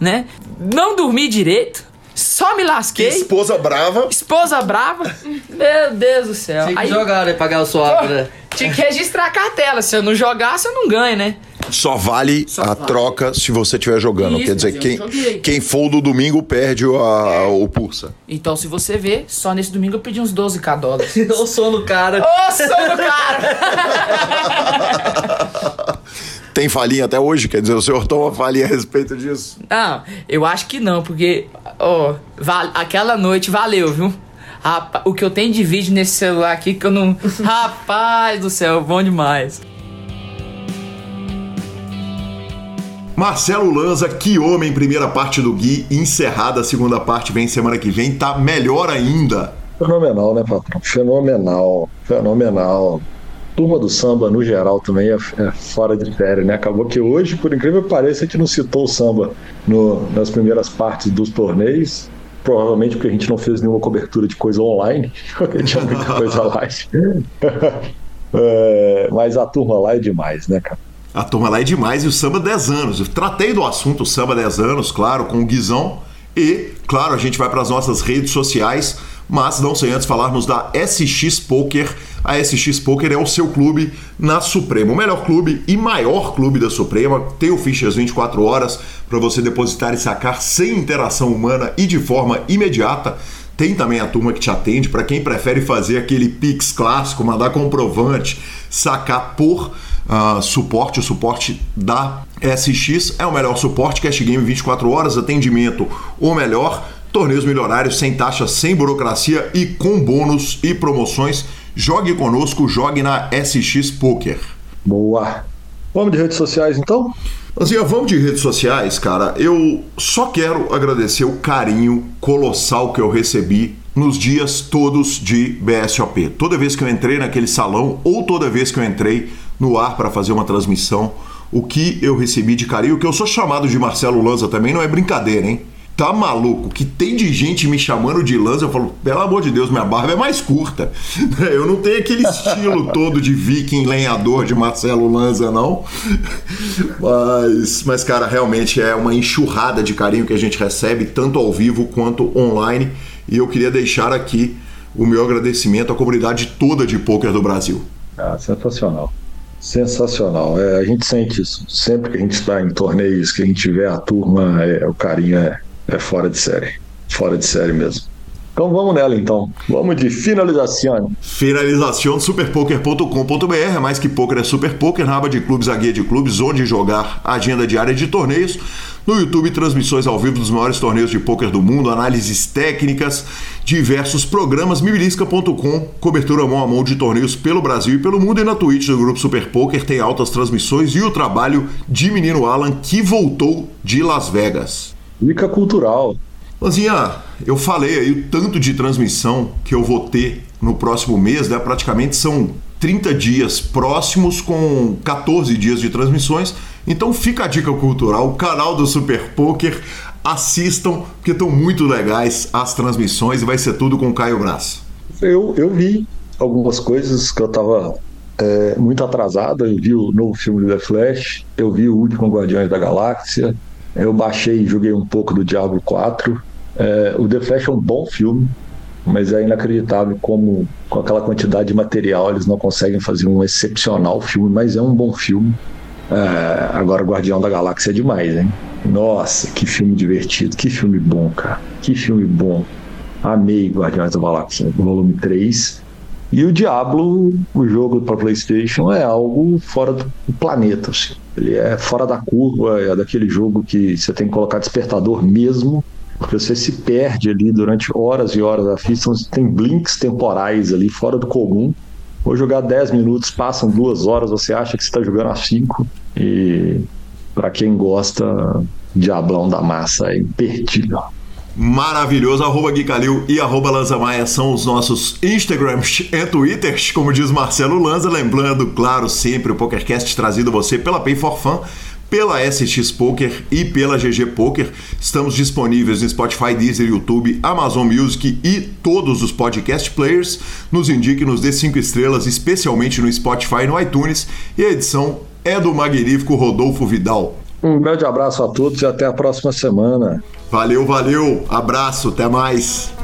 S3: né? Não dormi direito, só me
S1: Que
S3: lasquei.
S1: esposa brava.
S3: Esposa brava. <laughs> Meu Deus do céu.
S4: Tinha que
S3: Aí,
S4: jogar, né? Pagar o
S3: pô,
S4: né? <laughs>
S3: tinha que registrar a cartela. Se eu não jogasse, eu não ganho, né?
S1: Só vale
S3: Só
S1: a
S3: vale.
S1: troca se você estiver jogando.
S3: Isso,
S1: Quer dizer, quem,
S3: joguei.
S1: quem for do domingo perde o, a- o pulsa.
S3: Então, se você ver, só nesse domingo eu pedi uns 12k dólares. <laughs>
S4: O sono, cara.
S3: Ô, sono, cara! <laughs>
S1: Tem falinha até hoje? Quer dizer, o senhor toma falinha a respeito disso?
S3: Não, eu acho que não, porque, ó, val- aquela noite valeu, viu? Rapaz, o que eu tenho de vídeo nesse celular aqui que eu não. <laughs> Rapaz do céu, bom demais.
S1: Marcelo Lanza, que homem, primeira parte do Gui, encerrada a segunda parte, vem semana que vem, tá melhor ainda.
S2: Fenomenal, né, patrão? Fenomenal, fenomenal. Turma do samba, no geral, também é, é fora de série, né? Acabou que hoje, por incrível que pareça, a gente não citou o samba no, nas primeiras partes dos torneios. Provavelmente porque a gente não fez nenhuma cobertura de coisa online, <laughs> porque tinha muita coisa lá. <laughs> é, mas a turma lá é demais, né, cara?
S1: A turma lá é demais e o samba 10 anos. Eu tratei do assunto o samba 10 anos, claro, com o Guizão. E, claro, a gente vai para as nossas redes sociais, mas não sem antes falarmos da SX Poker. A SX Poker é o seu clube na Suprema, o melhor clube e maior clube da Suprema. Tem o fichas 24 horas para você depositar e sacar sem interação humana e de forma imediata. Tem também a turma que te atende para quem prefere fazer aquele Pix clássico, mandar comprovante, sacar por uh, suporte, o suporte da SX é o melhor suporte, cash game 24 horas, atendimento o melhor, torneios milionários sem taxa, sem burocracia e com bônus e promoções. Jogue conosco, jogue na SX Poker.
S2: Boa. Vamos de redes sociais então?
S1: Assim, vamos de redes sociais, cara. Eu só quero agradecer o carinho colossal que eu recebi nos dias todos de BSOP. Toda vez que eu entrei naquele salão ou toda vez que eu entrei no ar para fazer uma transmissão, o que eu recebi de carinho, que eu sou chamado de Marcelo Lanza também, não é brincadeira, hein? Tá maluco? Que tem de gente me chamando de Lanza, eu falo, pelo amor de Deus, minha barba é mais curta. <laughs> Eu não tenho aquele estilo todo de viking lenhador de Marcelo Lanza, não. Mas, mas, cara, realmente é uma enxurrada de carinho que a gente recebe, tanto ao vivo quanto online. E eu queria deixar aqui o meu agradecimento à comunidade toda de pôquer do Brasil.
S2: Ah, sensacional. Sensacional. É, a gente sente isso. Sempre que a gente está em torneios, que a gente vê a turma, é, o carinho é, é fora de série. Fora de série mesmo. Então vamos nela então. Vamos de finalização.
S1: Finalização superpoker.com.br, mais que poker é super poker, na aba de clubes, a guia de clubes, onde jogar, agenda diária de torneios. No YouTube, transmissões ao vivo dos maiores torneios de poker do mundo, análises técnicas, diversos programas, mibilisca.com, cobertura mão a mão de torneios pelo Brasil e pelo mundo. E na Twitch do Grupo Super Poker tem altas transmissões e o trabalho de menino Alan, que voltou de Las Vegas.
S2: Dica cultural.
S1: Lanzinha, eu falei aí o tanto de transmissão que eu vou ter no próximo mês, né? Praticamente são 30 dias próximos com 14 dias de transmissões. Então fica a dica cultural, o canal do Super Poker, assistam, porque estão muito legais as transmissões e vai ser tudo com o Caio Braz.
S2: Eu, eu vi algumas coisas que eu tava é, muito atrasado. Eu vi o novo filme do The Flash, eu vi o último Guardiões da Galáxia, eu baixei e joguei um pouco do Diablo 4. É, o The Flash é um bom filme, mas é inacreditável como, com aquela quantidade de material, eles não conseguem fazer um excepcional filme, mas é um bom filme. É, agora, Guardião da Galáxia é demais, hein? Nossa, que filme divertido, que filme bom, cara. Que filme bom. Amei Guardiões da Galáxia, volume 3. E o Diablo, o jogo para PlayStation, é algo fora do planeta. Assim. Ele é fora da curva, é daquele jogo que você tem que colocar despertador mesmo, porque você se perde ali durante horas e horas a fita. Tem blinks temporais ali fora do comum. Vou jogar 10 minutos, passam duas horas, você acha que você está jogando a 5. E para quem gosta, Diablão da Massa é imperdível
S1: maravilhoso. Arroba Gui Calil e arroba Lanza Maia são os nossos Instagrams e Twitters, como diz Marcelo Lanza. Lembrando, claro, sempre o PokerCast trazido a você pela Pay for Fun, pela SX Poker e pela GG Poker. Estamos disponíveis no Spotify, Deezer, YouTube, Amazon Music e todos os podcast players. Nos indique, nos dê cinco estrelas, especialmente no Spotify e no iTunes. E a edição é do magnífico Rodolfo Vidal.
S2: Um grande abraço a todos e até a próxima semana.
S1: Valeu, valeu, abraço, até mais.